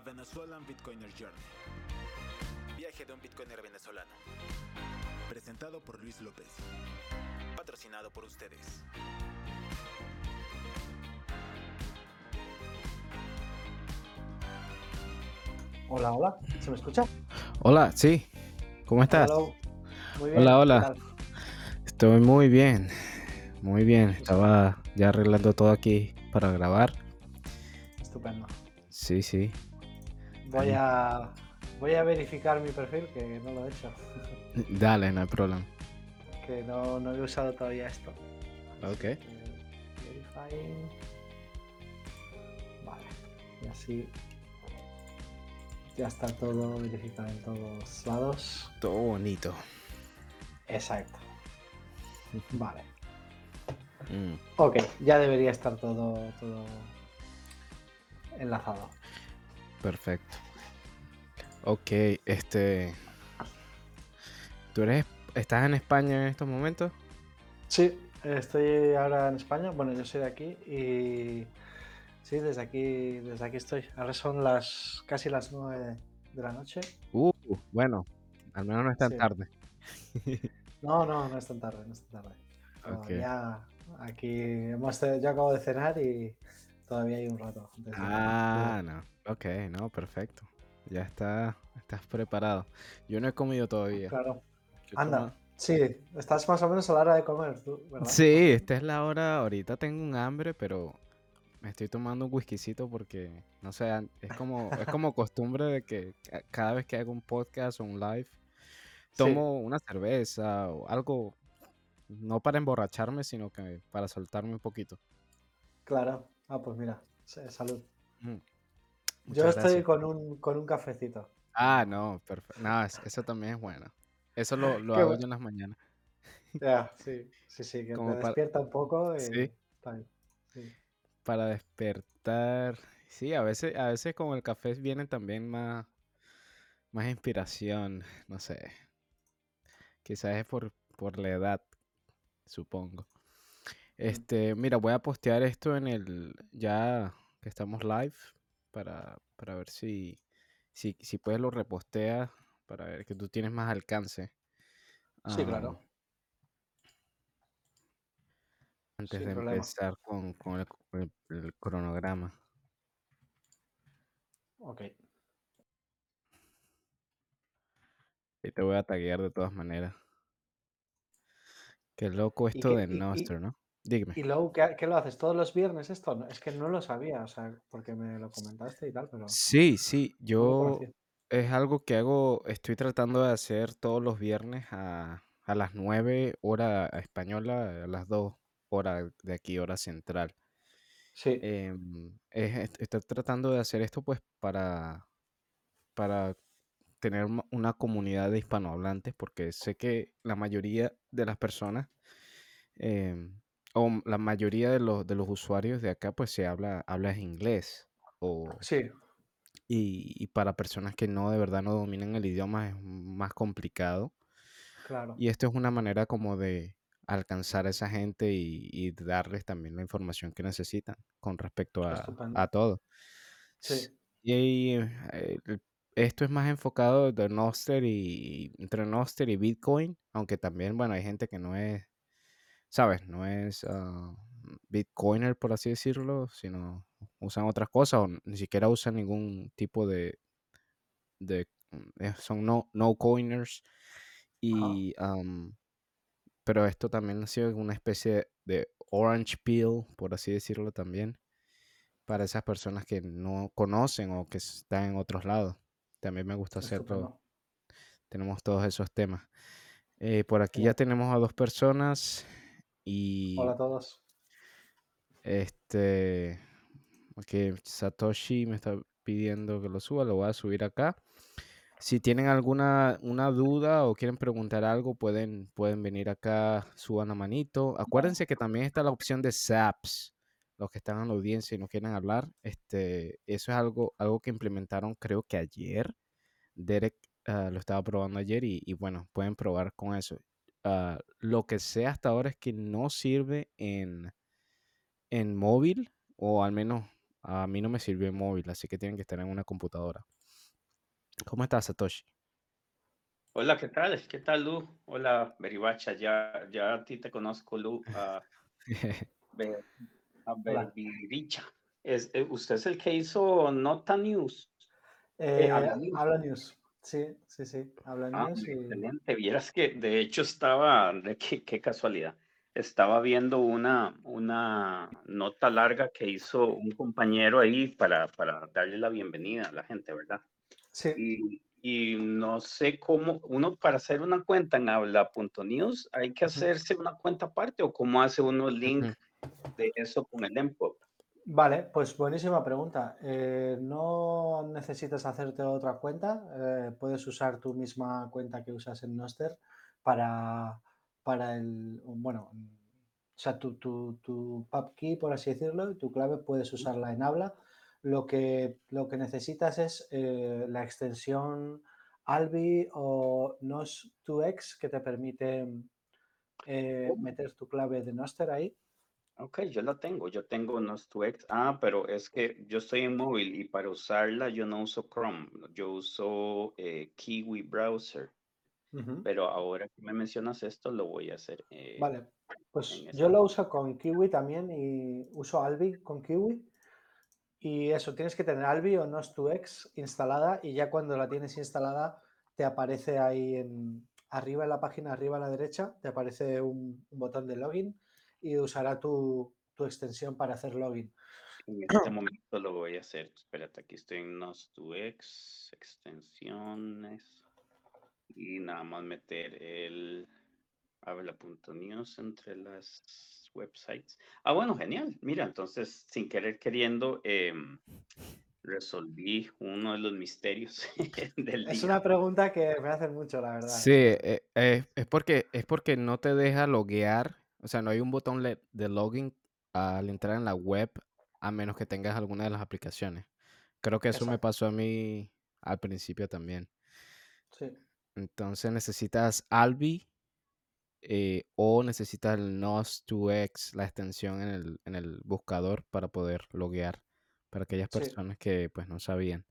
A Venezuelan Bitcoiner Journey. Viaje de un Bitcoiner venezolano. Presentado por Luis López. Patrocinado por ustedes. Hola, hola, ¿se me escucha? Hola, sí. ¿Cómo estás? Hello. Muy bien. Hola, ¿qué hola. tal? Estoy muy bien. Muy bien. Estaba ya arreglando todo aquí para grabar. Estupendo. Sí, sí. Voy a, voy a verificar mi perfil, que no lo he hecho. Dale, no hay problema. que no, no he usado todavía esto. Ok. Verifying. Vale. Y así ya está todo verificado en todos lados. Todo bonito. Exacto. Vale. Mm, Ok, ya debería estar todo, todo enlazado. Perfecto. Ok, este. ¿Tú eres. ¿Estás en España en estos momentos? Sí, estoy ahora en España. Bueno, yo soy de aquí y sí, desde aquí, desde aquí estoy. Ahora son las casi las nueve de la noche. Uh, bueno. Al menos no es tan Sí. tarde. No, no, no es tan tarde, no es tan tarde. Ok. Todavía aquí hemos, yo acabo de cenar y todavía hay un rato. antes de- Ah, no. Ok, no, perfecto. Ya está. Estás preparado. Yo no he comido todavía. Claro. Anda, sí, estás más o menos a la hora de comer, tú, ¿verdad? Sí, esta es la hora. Ahorita tengo un hambre, pero me estoy tomando un whiskycito porque, no sé, es como, es como costumbre de que ca- cada vez que hago un podcast o un live, Sí, tomo una cerveza o algo, no para emborracharme, sino que para soltarme un poquito. claro. Ah, pues mira, salud. Mm, Yo estoy gracias. con un, con un cafecito. Ah, no, perfecto. No, es- eso también es bueno. Eso lo, lo Qué hago bueno. yo en las mañanas. Ya, sí, sí, sí, que Como te para, despierta un poco y sí, está bien. Sí, para despertar. Sí, a veces, a veces con el café viene también más, más inspiración, no sé. Quizás es por, por la edad, supongo. mm, Este, mira, voy a postear esto en el, ya que estamos live, para, para ver si, si, si puedes lo reposteas, para ver que tú tienes más alcance. Sí, claro, antes sin de problema. empezar con, con el, con el- el cronograma. Ok. Y te voy a taguear de todas maneras. Qué loco ¿Y, esto de y, Nostr, y, ¿no? Dígame. y luego, ¿qué, qué lo haces? ¿Todos los viernes esto? No, es que no lo sabía, o sea, porque me lo comentaste y tal, pero Sí, sí, no lo yo conocía. es algo que hago, estoy tratando de hacer todos los viernes a, a las 9 hora española, a las 2 horas de aquí, hora central. Sí, Em, es- est- estoy tratando de hacer esto pues para, para tener ma- una comunidad de hispanohablantes, porque sé que la mayoría de las personas, em, o la mayoría de los, de los usuarios de acá pues se habla, habla inglés. O, sí, y, y para personas que no de verdad no dominan el idioma es más complicado. claro, Y esto es una manera como de alcanzar a esa gente y, y darles también la información que necesitan con respecto a, a todo. Sí, Y eh, esto es más enfocado de Nostr y entre Nostr y Bitcoin, aunque también, bueno, hay gente que no es, ¿sabes? No es ah, Bitcoiner, por así decirlo, sino usan otras cosas o ni siquiera usan ningún tipo de, de eh, son no, no coiners y am, pero esto también ha sido una especie de orange peel, por así decirlo también, para esas personas que no conocen o que están en otros lados. También me gusta hacerlo, tenemos todos esos temas. Eh, por aquí ya tenemos a dos personas Hola a todos. este, Satoshi me está pidiendo que lo suba, lo voy a subir acá. Si tienen alguna una duda o quieren preguntar algo, pueden, pueden venir acá, suban la manito. Acuérdense que también está la opción de SAPS, los que están en la audiencia y no quieren hablar. Este, eso es algo, algo que implementaron creo que ayer. Derek ah, lo estaba probando ayer y, y bueno, pueden probar con eso. Ah, lo que sé hasta ahora es que no sirve en, en móvil, o al menos A mí no me sirvió en móvil, así que tienen que estar en una computadora. ¿Cómo estás, Satoshi? Hola, ¿qué tal? ¿Qué tal, Lu? Hola, Beribacha. Ya, ya a ti te conozco, Lu. a Be- a Hola. Beribiricha. Es, eh, usted es el que hizo Nota News. Eh, Habla News. habla News. Sí, sí, sí. Habla Ah, y... excelente. Vieras que de hecho estaba, de qué, qué casualidad, estaba viendo una, una nota larga que hizo un compañero ahí para, para darle la bienvenida a la gente, ¿verdad? Sí, Y, y no sé cómo, uno para hacer una cuenta en habla.news hay que hacerse una cuenta aparte o cómo hace uno el link de eso con el Empop. Vale, pues buenísima pregunta. Eh, no necesitas hacerte otra cuenta, eh, puedes usar tu misma cuenta que usas en Noster para, para el, bueno, o sea, tu, tu, tu pub key, por así decirlo, y tu clave puedes usarla en habla. Lo que, lo que necesitas es eh, la extensión Albi o NOS2x que te permite eh, meter tu clave de Noster ahí. Ok, yo la tengo, yo tengo Nostuex. Ah, pero es que yo estoy en móvil y para usarla yo no uso Chrome, yo uso eh, Kiwi Browser. Pero ahora que me mencionas esto, lo voy a hacer. eh, Vale, pues yo lo uso con Kiwi también y uso Albi con Kiwi. Y eso, tienes que tener Albi o Nox2x instalada y ya cuando la tienes instalada te aparece ahí en, arriba en la página, arriba a la derecha, te aparece un, un botón de login y usará tu, tu extensión para hacer login. En este momento lo voy a hacer. Espérate, aquí estoy en Nos2x, extensiones. Y nada más meter el habla.news entre las websites. Ah, bueno, genial. Mira, entonces, sin querer queriendo, em, resolví uno de los misterios del Es día. una pregunta que me hacen mucho, la verdad. Sí, eh, eh, es porque es porque no te deja loguear, o sea, no hay un botón de login al entrar en la web a menos que tengas alguna de las aplicaciones. Creo que eso me pasó a mí al principio también. Sí, Entonces necesitas Albi eh, o necesitas el NOS2x, la extensión en el, en el buscador para poder loguear para aquellas Sí. personas que pues no sabían.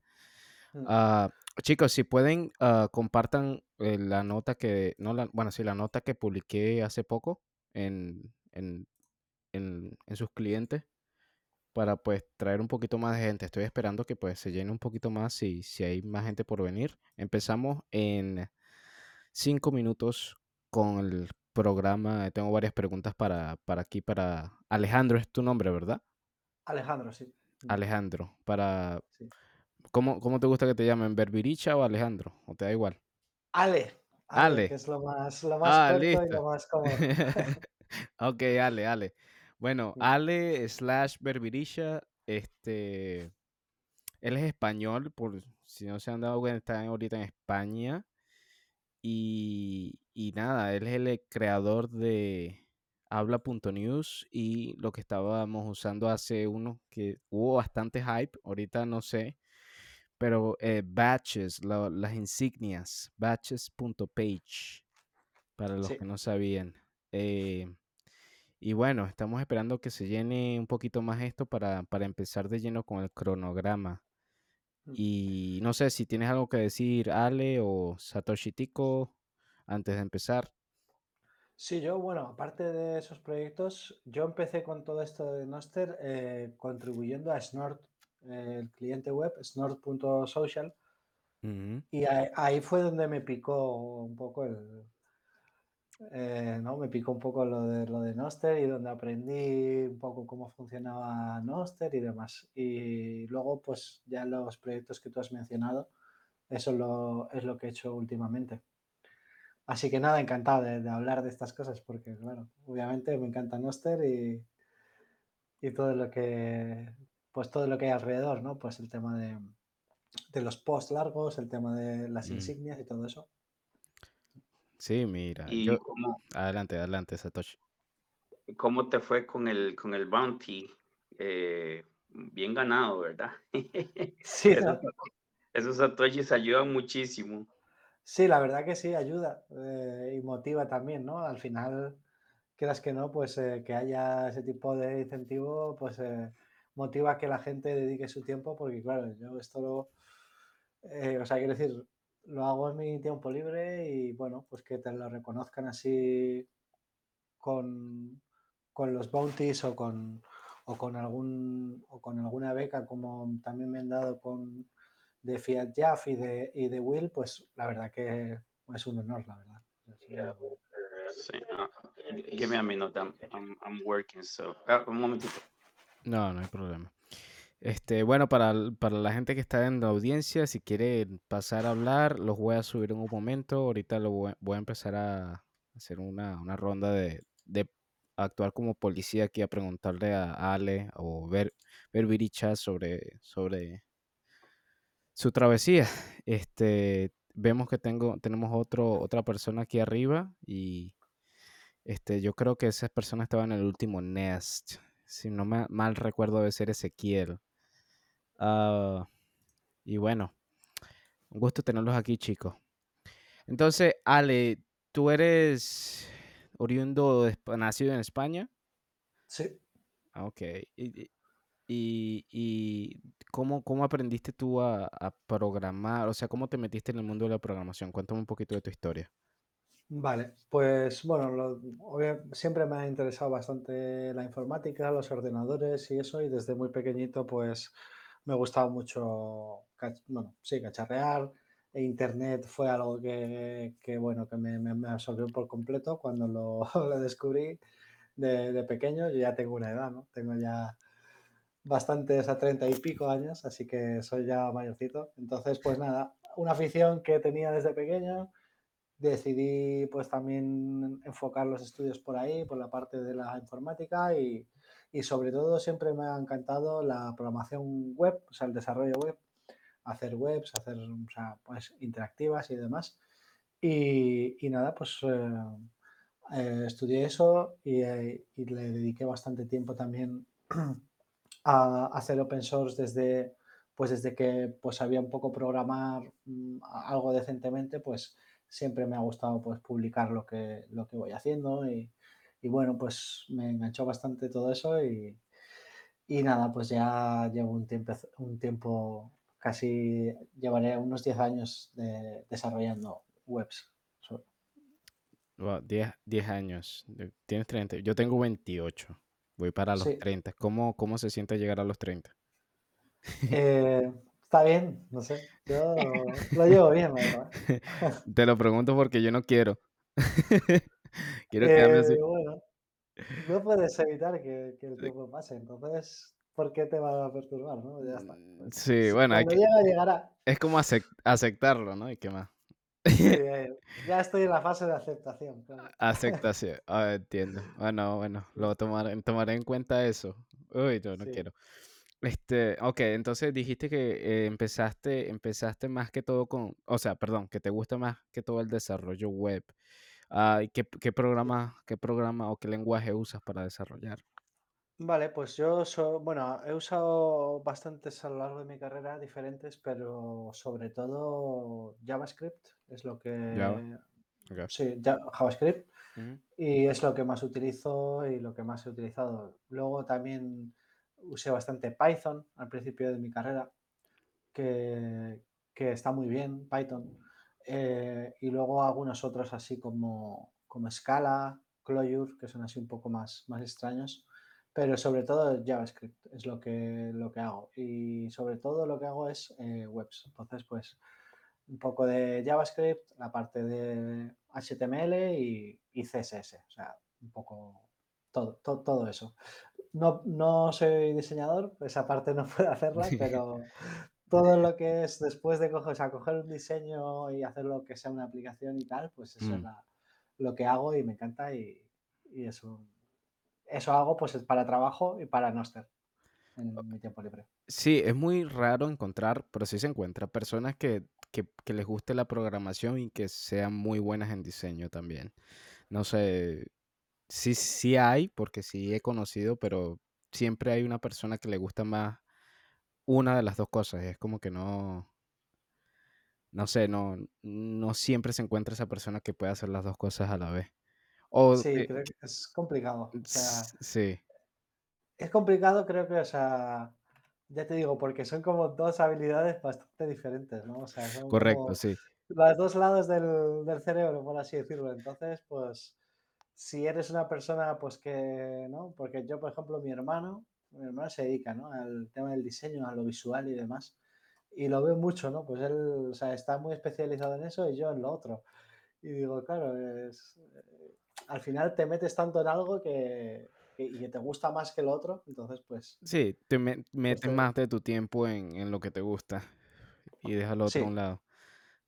Mm. Ah, chicos, si pueden, ah, compartan eh, la nota que, no la, bueno, sí, la nota que publiqué hace poco en, en, en, en sus clientes para pues traer un poquito más de gente. Estoy esperando que pues se llene un poquito más y si hay más gente por venir. Empezamos en cinco minutos con el programa. Tengo varias preguntas para, para aquí, para Alejandro, es tu nombre, ¿verdad? Alejandro, sí. Alejandro, para... sí. ¿Cómo, cómo te gusta que te llamen? ¿Berbiricha o Alejandro? ¿O te da igual? Ale, Ale, Ale. que es lo más, lo más Ah, corto y listo. lo más cómodo. ok, Ale, Ale. Bueno. Ale slash Berbirisha, este, él es español, por si no se han dado cuenta, está ahorita en España. Y, y nada, él es el eh, creador de habla.news y lo que estábamos usando hace uno que hubo bastante hype, ahorita no sé, pero eh, batches, la- las insignias, batches.page, para los Sí. que no sabían. Eh, y bueno, estamos esperando que se llene un poquito más esto para, para empezar de lleno con el cronograma. Mm. Y no sé si tienes algo que decir, Ale o Satoshi Tico, antes de empezar. Sí, yo, bueno, aparte de esos proyectos, yo empecé con todo esto de Noster eh, contribuyendo a Snort, el cliente web, snort.social, Ujú, y ahí, ahí fue donde me picó un poco el, eh, ¿no? Me picó un poco lo de, lo de Noster y donde aprendí un poco cómo funcionaba Noster y demás. Y luego, pues ya los proyectos que tú has mencionado, eso lo, es lo que he hecho últimamente. Así que nada, encantado de, de hablar de estas cosas porque, claro, obviamente me encanta Noster y, y todo lo que, pues todo lo que hay alrededor, ¿no? Pues el tema de, de los posts largos, el tema de las Mm. insignias y todo eso. Sí, mira, ¿Y yo... cómo, Adelante, adelante, Satoshi. cómo te fue con el, con el bounty? Eh, bien ganado, ¿verdad? Sí, esos, esos satoshis ayudan muchísimo. Sí, la verdad que sí, ayuda eh, y motiva también, ¿no? Al final, quieras que no, pues eh, que haya ese tipo de incentivo, pues eh, motiva que la gente dedique su tiempo, porque claro, yo esto lo, eh, o sea, quiero decir, lo hago en mi tiempo libre y bueno, pues que te lo reconozcan así con, con los bounties o con, o con algún o con alguna beca como también me han dado con de Fiat Jaff y de, y de Will, pues la verdad que es un honor, la verdad. Sí, give me a minute, I'm, I'm, I'm working, so... ah, un momentito. No, no hay problema. Este, bueno, para, para la gente que está en la audiencia, si quiere pasar a hablar, los voy a subir en un momento. Ahorita lo voy, voy a empezar a hacer una, una ronda de, de actuar como policía aquí a preguntarle a Ale o ver, ver Viricha sobre, sobre su travesía. Este, vemos que tengo, tenemos otro, otra persona aquí arriba y este, yo creo que esa persona estaba en el último Nest. Si no me mal recuerdo debe ser Ezequiel. Ah, y bueno, un gusto tenerlos aquí, chicos. Entonces, Ale, ¿tú eres oriundo, de nacido en España? Sí, Ah, Ok. ¿Y, y- y- y cómo, cómo aprendiste tú a, a programar? O sea, ¿cómo te metiste en el mundo de la programación? Cuéntame un poquito de tu historia. Vale, pues bueno, lo- siempre me ha interesado bastante la informática, los ordenadores y eso, y desde muy pequeñito pues me gustaba mucho, bueno, sí, cacharrear, e Internet fue algo que, que, bueno, que me, me- me absorbió por completo cuando lo, lo descubrí de, de pequeño, yo ya tengo una edad, ¿no? Tengo ya bastantes a treinta y pico años, así que soy ya mayorcito. Entonces, pues nada, una afición que tenía desde pequeño decidí pues también enfocar los estudios por ahí, por la parte de la informática y, y sobre todo siempre me ha encantado la programación web, o sea, el desarrollo web, hacer webs, hacer o sea, pues, interactivas y demás. Y, y nada, pues eh, estudié eso y, eh, y le dediqué bastante tiempo también a hacer open source desde, pues desde que pues sabía un poco programar mm, algo decentemente, pues siempre me ha gustado pues publicar lo que, lo que voy haciendo y, y bueno, pues me enganchó bastante todo eso y, y nada, pues ya llevo un tiempo, un tiempo, casi llevaré unos 10 años de- desarrollando webs. So- Wow, 10, 10 años. Tienes 30. Yo tengo 28. Voy para los Sí, 30. ¿Cómo, cómo se siente llegar a los 30? eh, está bien, no sé, yo lo llevo bien, verdad. Te lo pregunto porque yo no quiero. Quiero quedarme así. Eh, bueno, no puedes evitar que, que el tiempo pase, entonces, ¿por qué te va a perturbar, no? Ya está. Mm, Sí, si- bueno, hay cuando que, llega, llegará. es como acep- aceptarlo, ¿no? ¿Y qué más? Sí, eh, ya estoy en la fase de aceptación. claro. Aceptación. Ah, entiendo. Bueno, bueno, lo tomaré, tomaré en cuenta eso. Uy, no, no Sí. quiero. Este, ok, entonces dijiste que eh, empezaste, empezaste más que todo con, o sea, perdón, que te gusta más que todo el desarrollo web. Ah, ¿y ¿qué, qué programa, qué programa o qué lenguaje usas para desarrollar? Vale, pues yo, so- bueno, he usado bastantes a lo largo de mi carrera diferentes, pero sobre todo JavaScript es lo Java. que, Ok. sí, ja- JavaScript Ujú. y es lo que más utilizo y lo que más he utilizado. Luego también usé bastante Python al principio de mi carrera, que, que está muy bien, Python. Eh, y luego algunos otros así como, como Scala, Clojure, que son así un poco más, más extraños. Pero sobre todo JavaScript es lo que, lo que hago. Y sobre todo lo que hago es eh, webs. Entonces, pues un poco de JavaScript, la parte de HTML y, y CSS. O sea, un poco todo, todo, todo eso. No, no soy diseñador, esa parte no puedo hacerla, pero todo lo que es después de coger, o sea, coger un diseño y hacer lo que sea una aplicación y tal, pues eso es Mm. la- lo que hago y me encanta y, y eso, eso hago pues para trabajo y para Noster en mi tiempo libre. Sí, es muy raro encontrar, pero sí se encuentra personas que, que, que les guste la programación y que sean muy buenas en diseño también. No sé, sí, sí hay, porque sí he conocido, pero siempre hay una persona que le gusta más una de las dos cosas. Es como que no, no sé, no, no siempre se encuentra esa persona que pueda hacer las dos cosas a la vez. O, Sí, eh, creo que es complicado. O sea, sí, es complicado, creo que, o sea, ya te digo, porque son como dos habilidades bastante diferentes, ¿no? O sea, son Correcto, como sí. los dos lados del, del cerebro, por así decirlo. Entonces, pues, si eres una persona, pues que, ¿no? Porque yo, por ejemplo, mi hermano, mi hermano se dedica, ¿no? Al tema del diseño, a lo visual y demás. Y lo veo mucho, ¿no? Pues él, o sea, está muy especializado en eso y yo en lo otro. Y digo, claro, es, eh, al final te metes tanto en algo que, que- y que te gusta más que el otro, entonces pues, Sí, te me- pues metes te- más de tu tiempo en, en lo que te gusta y dejas lo otro a un lado.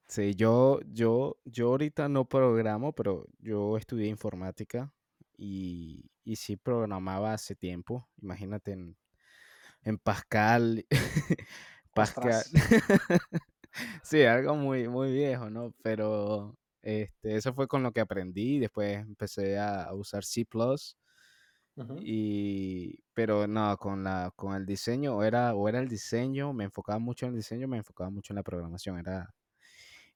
Sí, yo, yo, yo ahorita no programo, pero yo estudié informática y, y sí programaba hace tiempo. Imagínate en, en Pascal. Pascal. Sí, algo muy, muy viejo, ¿no? Pero este, eso fue con lo que aprendí. Después empecé a usar C++. Y, pero no, con la, con el diseño, o era, o era el diseño, me enfocaba mucho en el diseño, me enfocaba mucho en la programación. Era,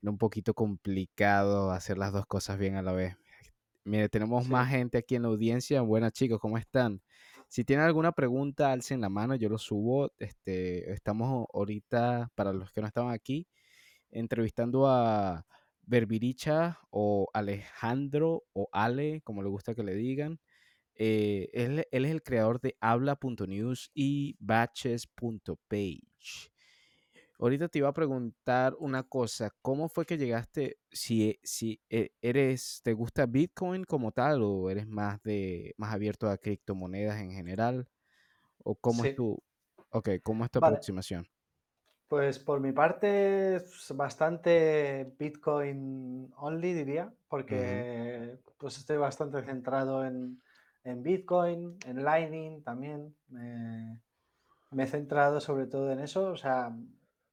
era un poquito complicado hacer las dos cosas bien a la vez. Mire, tenemos más gente aquí en la audiencia. Buenas chicos, ¿cómo están? Si tienen alguna pregunta, alcen la mano, yo lo subo. Este, estamos ahorita, para los que no estaban aquí, entrevistando a Berbiricha o Alejandro o Ale, como le gusta que le digan. Eh, él, él es el creador de habla.news y batches.page. Ahorita te iba a preguntar una cosa, ¿cómo fue que llegaste, si, si e- eres, te gusta Bitcoin como tal o eres más de, más abierto a criptomonedas en general? ¿O cómo es tu, ok, cómo es tu Vale, aproximación? pues por mi parte bastante Bitcoin only, diría, porque pues estoy bastante centrado en, en Bitcoin, en Lightning también. Me, me he centrado sobre todo en eso, o sea,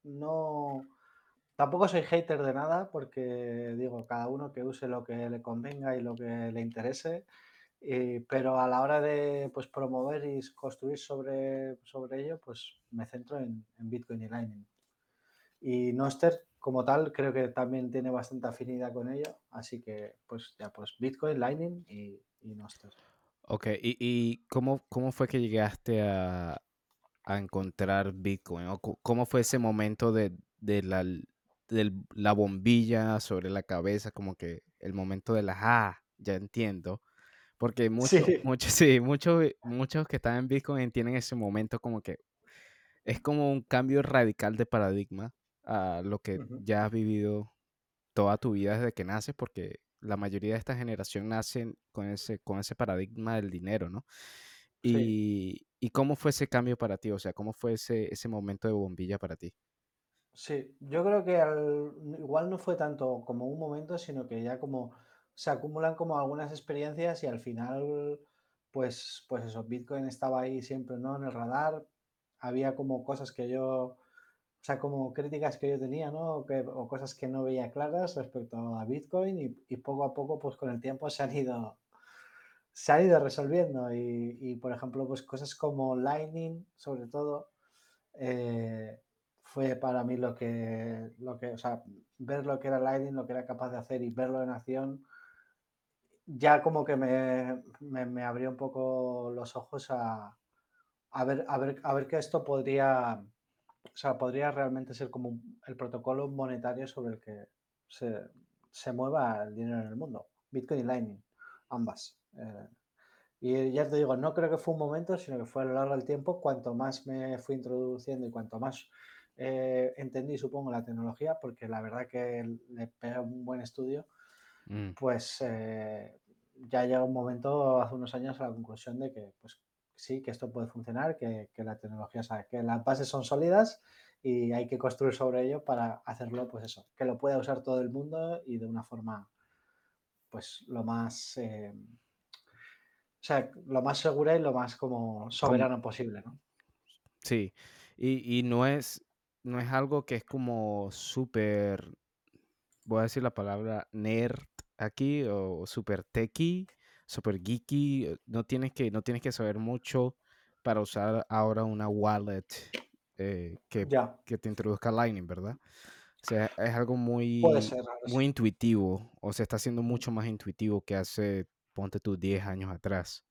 no... Tampoco soy hater de nada porque digo, cada uno que use lo que le convenga y lo que le interese, pero a la hora de pues, promover y construir sobre, sobre ello, pues me centro en, Bitcoin y Lightning. Y Noster, como tal, creo que también tiene bastante afinidad con ello, así que pues ya pues Bitcoin, Lightning y, y Noster. Ok, ¿y, y cómo, cómo fue que llegaste a, a encontrar Bitcoin? ¿O cómo fue ese momento de, de la, del- la bombilla sobre la cabeza? Como que el momento de la, ah, ya entiendo. Porque muchos, Sí, muchos, sí, muchos, muchos que están en Bitcoin tienen ese momento como que es como un cambio radical de paradigma a lo que ya has vivido toda tu vida desde que naces, porque la mayoría de esta generación nacen con ese, con ese paradigma del dinero, ¿no? Sí. Y, y cómo fue ese cambio para ti, o sea, cómo fue ese, ese momento de bombilla para ti. Sí, yo creo que al- igual no fue tanto como un momento, sino que ya como se acumulan como algunas experiencias y al final, pues, pues eso, Bitcoin estaba ahí siempre, ¿no? En el radar. Había como cosas que yo, o sea, como críticas que yo tenía, ¿no? O, que- o cosas que no veía claras respecto a Bitcoin y, y poco a poco, pues con el tiempo se han ido, se han ido resolviendo. Y, y, por ejemplo, pues cosas como Lightning, sobre todo eh, fue para mí lo que, lo que, o sea, ver lo que era Lightning, lo que era capaz de hacer y verlo en acción, ya como que me, me, abrió un poco los ojos a, a ver, a ver, a ver que esto podría, o sea, podría realmente ser como el protocolo monetario sobre el que se, se mueva el dinero en el mundo. Bitcoin y Lightning, ambas. Eh, y ya te digo, no creo que fue un momento, sino que fue a lo largo del tiempo, cuanto más me fui introduciendo y cuanto más eh, entendí, supongo, la tecnología, porque la verdad que le pegué un buen estudio, Mm, pues eh, ya llega un momento, hace unos años, a la conclusión de que pues sí, que esto puede funcionar, que, que la tecnología, o sea, que las bases son sólidas y hay que construir sobre ello para hacerlo, pues eso, que lo pueda usar todo el mundo y de una forma, pues lo más... eh, sea, lo más segura y lo más como soberano posible, ¿no? sí, y, y no es, no es algo que es como súper, voy a decir la palabra nerd aquí, o súper techy, súper geeky, eh, no tienes que, no tienes que saber mucho para usar ahora una wallet eh, que, que te introduzca Lightning, ¿verdad? O sea, es algo muy, ser, muy intuitivo, o se está haciendo Ujú. mucho más intuitivo que hace, ponte tú, 10 años atrás.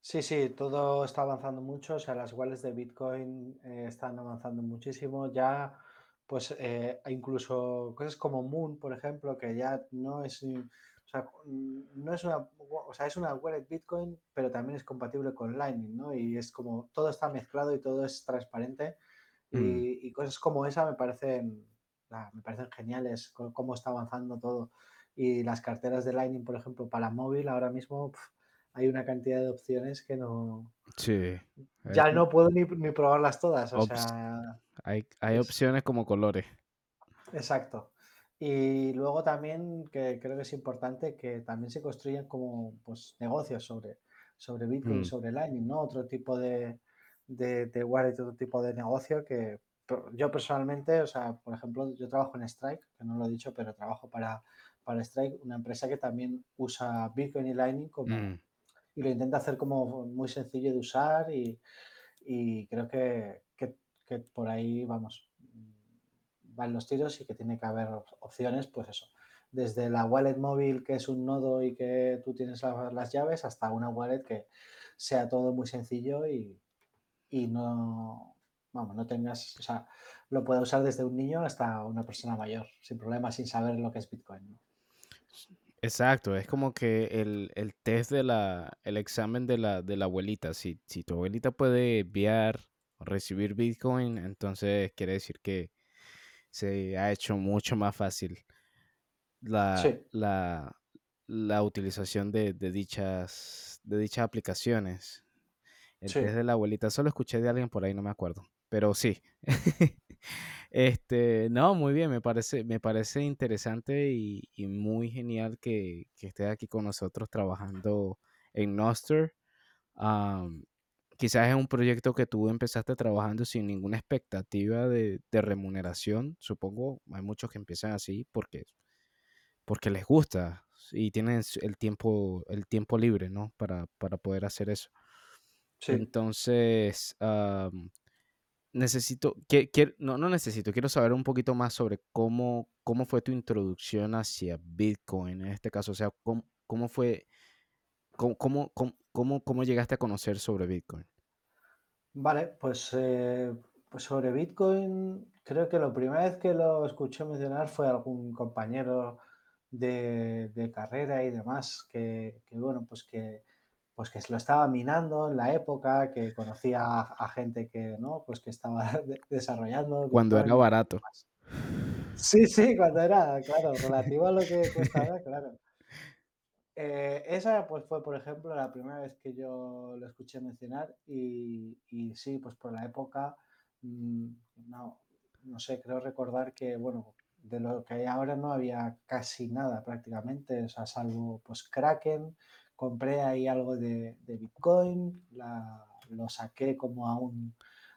Sí, sí, todo está avanzando mucho, o sea, las wallets de Bitcoin eh, están avanzando muchísimo. Ya, pues, eh, incluso cosas como Moon, por ejemplo, que ya no es, o sea, no es una, o sea, es una wallet Bitcoin, pero también es compatible con Lightning, ¿no? Y es como, todo está mezclado y todo es transparente. Mm. Y, y cosas como esa me parecen, me parecen geniales, cómo está avanzando todo. Y las carteras de Lightning, por ejemplo, para móvil, ahora mismo pf, hay una cantidad de opciones que no, Sí. ya no puedo ni, ni probarlas todas, o Ops. sea, Hay, hay es opciones como colores. exacto. Y luego también que creo que es importante que también se construyan como pues, negocios sobre, sobre Bitcoin Mm, sobre Lightning, ¿no? Otro tipo de, de, de wallet, otro tipo de negocio que yo personalmente, o sea, por ejemplo, yo trabajo en Strike, que no lo he dicho, pero trabajo para, para Strike, una empresa que también usa Bitcoin y Lightning como, mm. y lo intenta hacer como muy sencillo de usar y, y creo que, que- que por ahí, vamos, mm, van los tiros y que tiene que haber op- opciones, pues eso, desde la wallet móvil que es un nodo y que tú tienes la- las llaves hasta una wallet que sea todo muy sencillo y, y no, vamos, no tengas, o sea, lo puede usar desde un niño hasta una persona mayor, sin problema, sin saber lo que es Bitcoin. ¿no? Exacto, es como que el, el test de la, el examen de la, de la abuelita. Si, si tu abuelita puede enviar o recibir Bitcoin, entonces quiere decir que se ha hecho mucho más fácil la, Sí, la, la utilización de, de dichas, de dichas aplicaciones. El test de la abuelita, solo escuché de alguien por ahí, no me acuerdo, pero sí. Este, no, muy bien, me parece, me parece interesante y, y muy genial que, que estés aquí con nosotros trabajando en Noster. Am, quizás es un proyecto que tú empezaste trabajando sin ninguna expectativa de, de remuneración, supongo. Hay muchos que empiezan así porque, porque les gusta y tienen el tiempo, el tiempo libre, ¿no? Para, para poder hacer eso. sí. Entonces, am, necesito, que, no, no necesito, quiero saber un poquito más sobre cómo, cómo fue tu introducción hacia Bitcoin en este caso. O sea, cómo, cómo fue, cómo, cómo, cómo, cómo- llegaste a conocer sobre Bitcoin. Vale, pues, eh, pues sobre Bitcoin, creo que la primera vez que lo escuché mencionar fue algún compañero de, de carrera y demás, que, bueno, pues que, pues que se lo estaba minando en la época, que conocía a, a gente que, ¿no? Pues que estaba de- desarrollando Cuando era barato. Sí, sí, cuando era, claro, relativo a lo que ahora, claro. Eh, esa pues fue, por ejemplo, la primera vez que yo lo escuché mencionar y, y sí, pues por la época, mm, no, no sé, creo recordar que, bueno, de lo que hay ahora no había casi nada prácticamente, o sea, salvo pues Kraken, compré ahí algo de, de Bitcoin, la- lo saqué como a un,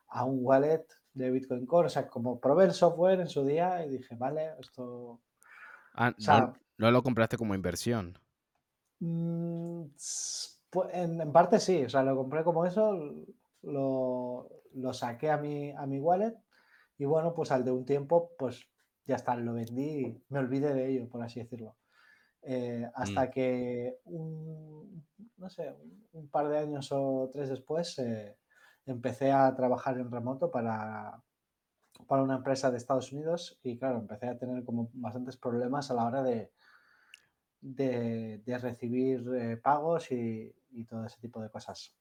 a un wallet de Bitcoin Core, o sea, como probé el software en su día y dije, vale, esto, Ah, o no, sea, no lo compraste como inversión. Mm, en, en parte sí, o sea, lo compré como eso, lo, lo saqué a mi, a mi wallet y bueno, pues al de un tiempo, pues ya está, lo vendí y me olvidé de ello, por así decirlo. Eh, Mm, hasta que un, no sé, un, par de años o tres después eh, empecé a trabajar en remoto para, para una empresa de Estados Unidos y claro, empecé a tener como bastantes problemas a la hora de de, de recibir eh, pagos y, y todo ese tipo de cosas.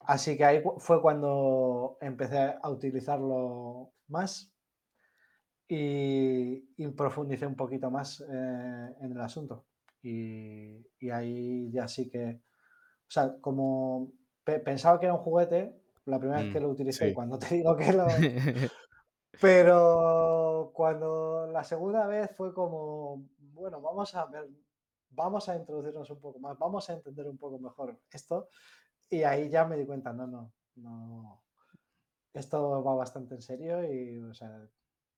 Así que ahí fue cuando empecé a utilizarlo más y, y profundicé un poquito más eh, en el asunto. Y, y ahí ya sí que, o sea, como pe- pensaba que era un juguete la primera vez mm, que lo utilicé sí. cuando te digo que lo, pero cuando la segunda vez fue como, bueno, vamos a ver, vamos a introducirnos un poco más, vamos a entender un poco mejor esto. Y ahí ya me di cuenta, no, no, no, esto va bastante en serio y, o sea,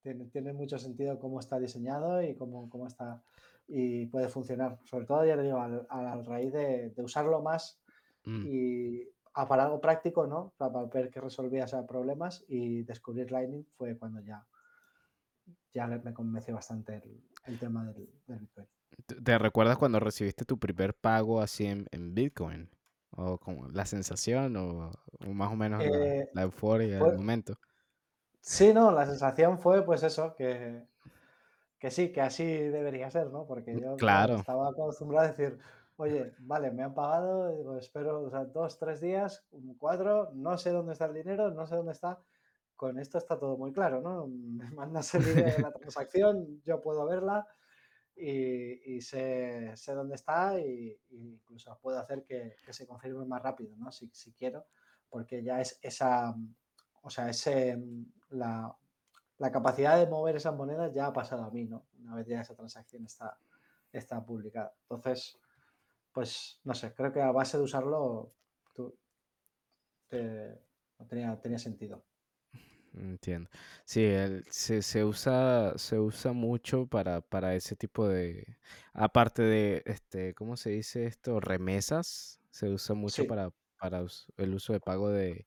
tiene, tiene mucho sentido cómo está diseñado y cómo, cómo está y puede funcionar. Sobre todo, ya te digo, al, al raíz de, de usarlo más Mm. y a para algo práctico, ¿no? Para, ver que resolvía esos problemas y descubrir Lightning fue cuando ya ya le- me convenció bastante el, el tema del, del Bitcoin. ¿Te recuerdas cuando recibiste tu primer pago así en, en Bitcoin? ¿O como la sensación o, o más o menos la, Eh, la euforia del momento? Sí, no, la sensación fue pues eso, que, que sí, que así debería ser, ¿no? Porque Mm, yo, claro, estaba acostumbrado a decir, oye, vale, me han pagado, digo, espero, o sea, dos, tres días, un cuatro, no sé dónde está el dinero, no sé dónde está. Con esto está todo muy claro, ¿no? Me mandas el dinero de la transacción, yo puedo verla y, y sé, sé dónde está y incluso puedo hacer que, que se confirme más rápido, ¿no? Si, si quiero, porque ya es esa, o sea, ese, la, la capacidad de mover esas monedas ya ha pasado a mí, ¿no? Una vez ya esa transacción está, está publicada. Entonces, pues no sé, creo que a base de usarlo tú, te- no tenía, tenía sentido. entiendo. Sí, el- se, se usa, se usa mucho para, para ese tipo de, aparte de, este, ¿cómo se dice esto? Remesas, se usa mucho Sí, para, para el uso de pago de,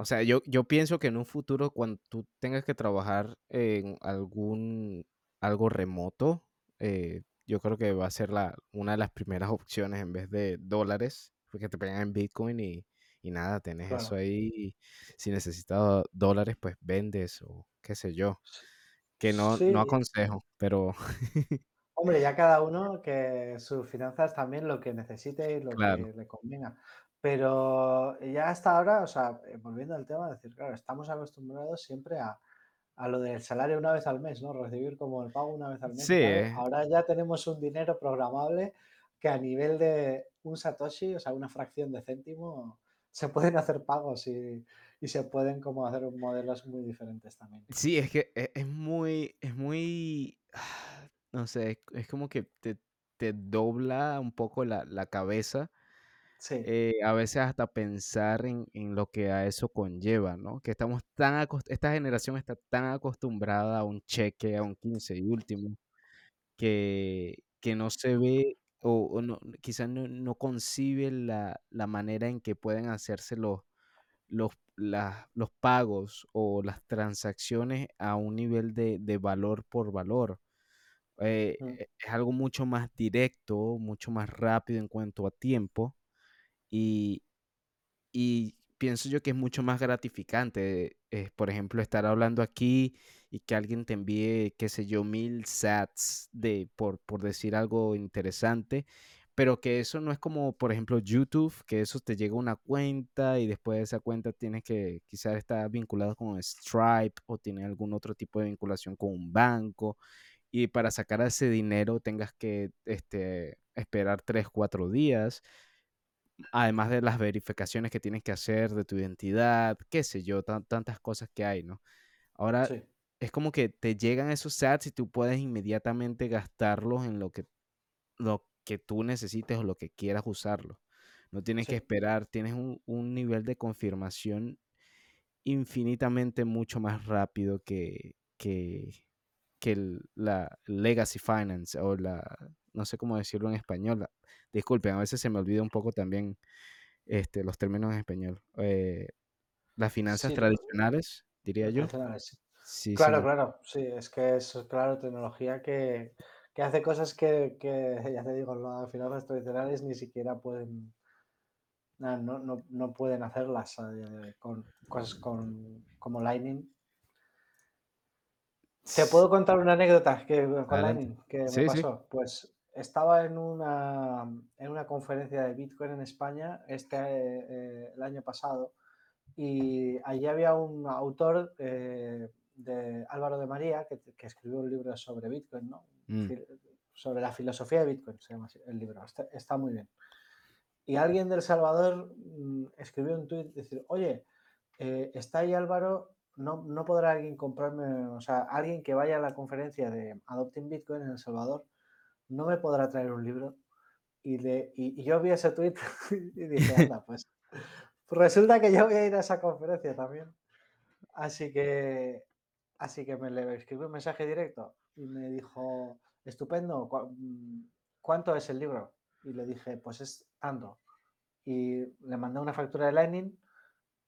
O sea, yo, yo pienso que en un futuro, cuando tú tengas que trabajar en algún algo remoto, eh, yo creo que va a ser la, una de las primeras opciones en vez de dólares, porque te pegan en Bitcoin y, y nada, tenés eso ahí. Si necesitas dólares, pues vendes o qué sé yo. Que no, no Sí, aconsejo, pero Hombre, ya cada uno que sus finanzas también lo que necesite y lo claro. que le convenga. Pero ya hasta ahora, o sea, eh, volviendo al tema, decir, claro, estamos acostumbrados siempre a, a lo del salario una vez al mes, ¿no? Recibir como el pago una vez al mes Sí, tal. eh, Ahora ya tenemos un dinero programable que a nivel de un satoshi, o sea, una fracción de céntimo, se pueden hacer pagos y, y se pueden como hacer modelos muy diferentes también. sí, es que e- es, muy, es muy, no sé, es como que te, te dobla un poco la, la cabeza Sí, eh, a veces hasta pensar en, en lo que a eso conlleva, ¿no? Que estamos tan esta generación está tan acostumbrada a un cheque, a un 15 y último, que, que no se ve o, o no, quizás no, no concibe la, la manera en que pueden hacerse los, los, la- los pagos o las transacciones a un nivel de, de valor por valor. Eh, e- es algo mucho más directo, mucho más rápido en cuanto a tiempo. Y, pienso yo que es mucho más gratificante, eh, por ejemplo, estar hablando aquí y que alguien te envíe, qué sé yo, mil sats de, por, decir algo interesante, pero que eso no es como, por ejemplo, YouTube, que eso te llega una cuenta y después de esa cuenta tienes que quizás estar vinculado con Stripe o tiene algún otro tipo de vinculación con un banco y para sacar ese dinero tengas que este, esperar tres, cuatro días además de las verificaciones que tienes que hacer de tu identidad, qué sé yo, tan- tantas cosas que hay, ¿no? Ahora sí, es como que te llegan esos sats y tú puedes inmediatamente gastarlos en lo que, lo que tú necesites o lo que quieras usarlo. No tienes que esperar, tienes un, un nivel de confirmación infinitamente mucho más rápido que, que, que el- la legacy finance o la, no sé cómo decirlo en español. disculpen, a veces se me olvida un poco también este, los términos en español. Eh, las finanzas sí, tradicionales, diría yo. sí. Sí, Claro, me... claro, sí, es que es, claro, tecnología que, que hace cosas que, que, ya te digo, las finanzas tradicionales ni siquiera pueden, no, no, no pueden hacerlas hoy, con cosas con, como Lightning. Te puedo contar una anécdota que, con. Lightning que me Sí, sí. pasó. Pues estaba en una, en una conferencia de Bitcoin en España este, eh, el año pasado y allí había un autor eh, de Álvaro de María que, que escribió un libro sobre Bitcoin, ¿no? Mm, sobre la filosofía de Bitcoin, se llama así el libro. Está, está muy bien. Y alguien del Salvador mm, escribió un tuit, decir, oye, eh, está ahí Álvaro, no, no podrá alguien comprarme, o sea, alguien que vaya a la conferencia de Adopting Bitcoin en El Salvador, no me podrá traer un libro. Y, le, y, y yo vi ese tuit y dije, anda, pues resulta que yo voy a ir a esa conferencia también. Así que, así que me le escribí un mensaje directo y me dijo, estupendo, ¿cu- mm, ¿cuánto es el libro? Y le dije, pues es tanto. Y le mandé una factura de Lightning,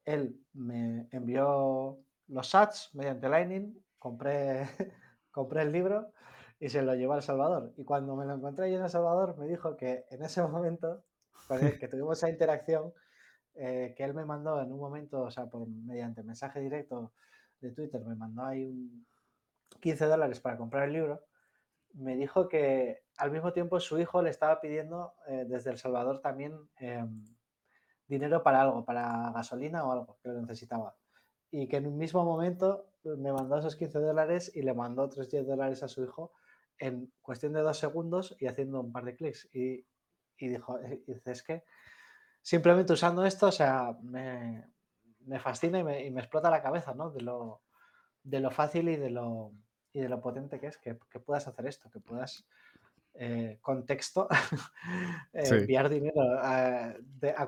él me envió los sats mediante Lightning, compré, compré el libro y se lo llevó a El Salvador. Y cuando me lo encontré allí en El Salvador, me dijo que en ese momento que tuvimos esa interacción eh, que él me mandó en un momento, o sea, por, mediante mensaje directo de Twitter, me mandó ahí un 15 dólares para comprar el libro, me dijo que al mismo tiempo su hijo le estaba pidiendo eh, desde El Salvador también em, dinero para algo, para gasolina o algo que lo necesitaba. Y que en un mismo momento me mandó esos 15 dólares y le mandó otros 10 dólares a su hijo en cuestión de dos segundos y haciendo un par de clics. Y, y dijo, eh, y dice, es que simplemente usando esto, o sea, me, fascina y me, explota la cabeza, ¿no? De lo, de lo fácil y de lo, y de lo potente que es que, puedas hacer esto, que puedas eh, con texto eh, enviar dinero a,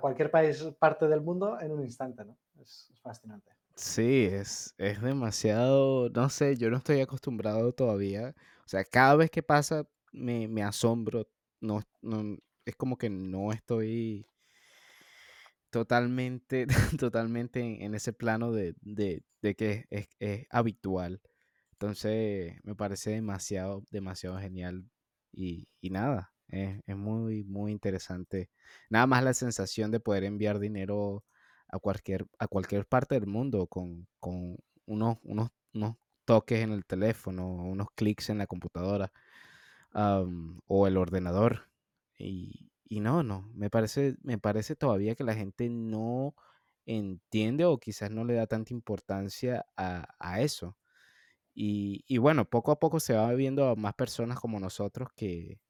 cualquier país, parte del mundo en un instante, ¿no? Es, fascinante. Sí, es, es demasiado, no sé, yo no estoy acostumbrado todavía. O sea, cada vez que pasa me, me asombro. No, no, es como que no estoy totalmente, totalmente en, ese plano de, que es, habitual. Entonces, me parece demasiado, demasiado genial. Y, nada, es, muy, muy interesante. Nada más la sensación de poder enviar dinero a cualquier, a cualquier parte del mundo con, unos, unos, unos toques en el teléfono, unos clics en la computadora o el ordenador. Y, y no, no, me parece, me parece todavía que la gente no entiende o quizás no le da tanta importancia a, eso. Y, bueno, poco a poco se va viendo a más personas como nosotros que,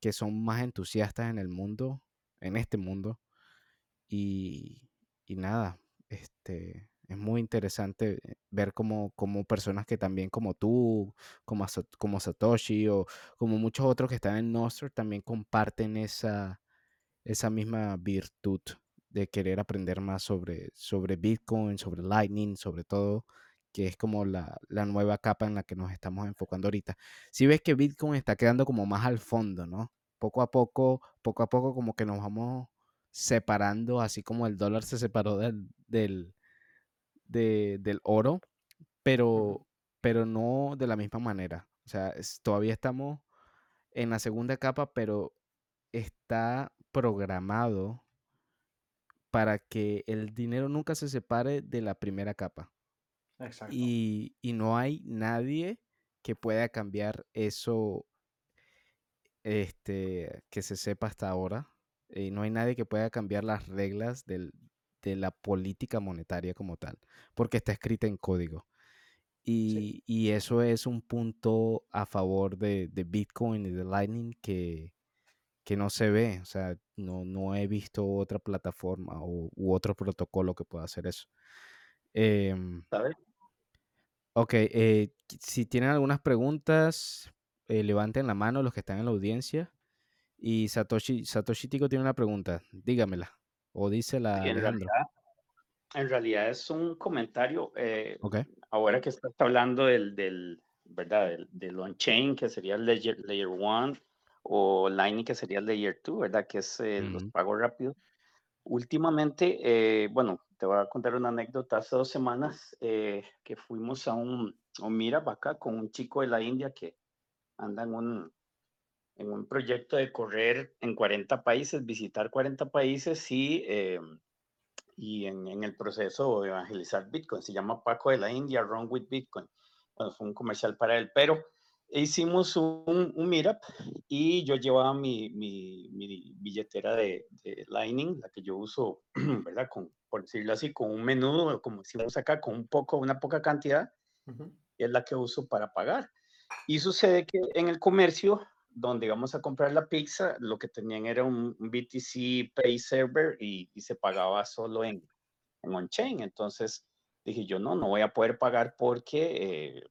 que son más entusiastas en el mundo, en este mundo. Y, y nada, este, es muy interesante ver cómo, personas que también como tú, como, como Satoshi o como muchos otros que están en Nostr también comparten esa, esa misma virtud de querer aprender más sobre, sobre Bitcoin, sobre Lightning, sobre todo, que es como la, la, nueva capa en la que nos estamos enfocando ahorita. Si ves que Bitcoin está quedando como más al fondo, ¿no? Poco a poco, poco a poco como que nos vamos separando, así como el dólar se separó del, del oro, pero, pero no de la misma manera. O sea, todavía estamos en la segunda capa, pero está programado para que el dinero nunca se separe de la primera capa. Exacto. Y, y no hay nadie que pueda cambiar eso este, que se sepa hasta ahora. Y no hay nadie que pueda cambiar las reglas del, de la política monetaria como tal, porque está escrita en código. Y, y eso es un punto a favor de, de Bitcoin y de Lightning que, que, no se ve. O sea, no, no he visto otra plataforma o, u otro protocolo que pueda hacer eso. Eh, Ok, eh, si tienen algunas preguntas, eh, levanten la mano los que están en la audiencia. Y Satoshi, Satoshi Tico tiene una pregunta, dígamela. O dice la Alejandro. En realidad, es un comentario. Eh, ahora que estás hablando del, del ¿verdad? Del, on-chain, que sería el layer, layer 1, o Lightning, que sería el layer 2, ¿verdad? Que es eh, los pagos rápidos. Últimamente, eh, bueno, te voy a contar una anécdota. Hace dos semanas que fuimos a un, un Mirab acá con un chico de la India que anda en un, en un proyecto de correr en 40 países, visitar 40 países y, eh, y en, en, el proceso evangelizar Bitcoin. Se llama Paco de la India, Run with Bitcoin. Bueno, fue un comercial para él, pero hicimos un, un meetup y yo llevaba mi, mi, mi billetera de, de, Lightning, la que yo uso, ¿verdad? Con, por decirlo así, con un menú, como decimos acá, con un poco, una poca cantidad, y es la que uso para pagar. Y sucede que en el comercio donde íbamos a comprar la pizza, lo que tenían era un, BTC Pay Server y, se pagaba solo en, en on-chain. Entonces dije yo, no, no voy a poder pagar porque, eh,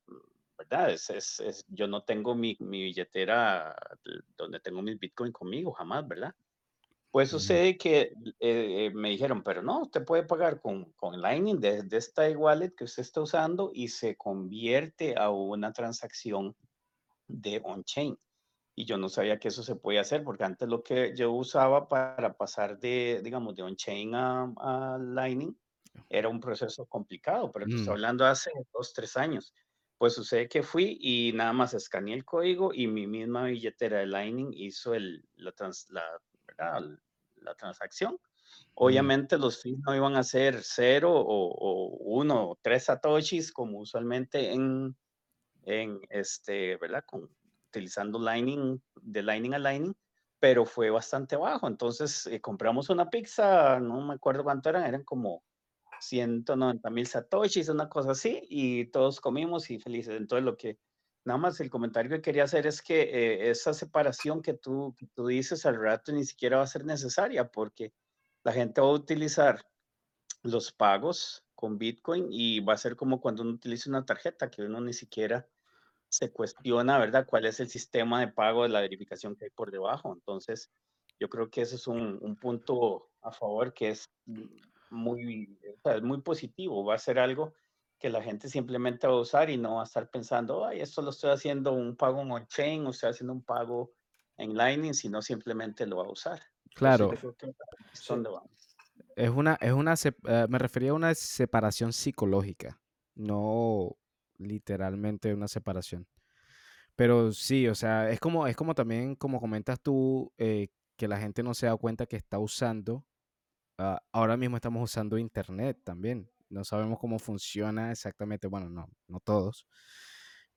¿verdad? Es, es, yo no tengo mi, mi, billetera donde tengo mis Bitcoin conmigo, jamás, ¿verdad? Pues sucede que eh, me dijeron, pero no, usted puede pagar con, con Lightning de, de esta wallet que usted está usando y se convierte a una transacción de on-chain y yo no sabía que eso se podía hacer porque antes lo que yo usaba para pasar de, digamos, de on-chain a, Lightning era un proceso complicado, pero estoy mm. hablando hace dos, tres años. Pues sucede que fui y nada más escaneé el código y mi misma billetera de Lightning hizo el, la, la, la transacción. Mm. Obviamente los fees no iban a ser cero o, o uno o tres satoshis como usualmente en, en este, ¿verdad? Con, utilizando Lightning, de Lightning a Lightning, pero fue bastante bajo. Entonces eh, compramos una pizza, no me acuerdo cuánto eran, eran como 190 mil satoshis, una cosa así, y todos comimos y felices. Entonces lo que, nada más el comentario que quería hacer es que eh, esa separación que tú, que tú dices al rato ni siquiera va a ser necesaria porque la gente va a utilizar los pagos con Bitcoin y va a ser como cuando uno utiliza una tarjeta que uno ni siquiera se cuestiona, ¿verdad? ¿Cuál es el sistema de pago de la verificación que hay por debajo? Entonces, yo creo que ese es un, un punto a favor que es muy, o sea, es muy positivo. Va a ser algo que la gente simplemente va a usar y no va a estar pensando, ay, esto lo estoy haciendo un pago en on-chain o estoy haciendo un pago en Lightning, sino simplemente lo va a usar. Claro. Entonces, es donde vamos. Es una, es una, eh, me refería a una separación psicológica, no literalmente una separación. Pero sí, o sea, es como, es como también, como comentas tú, eh, que la gente no se da cuenta que está usando. ah, ahora mismo estamos usando internet también. No sabemos cómo funciona exactamente, bueno, no, no todos,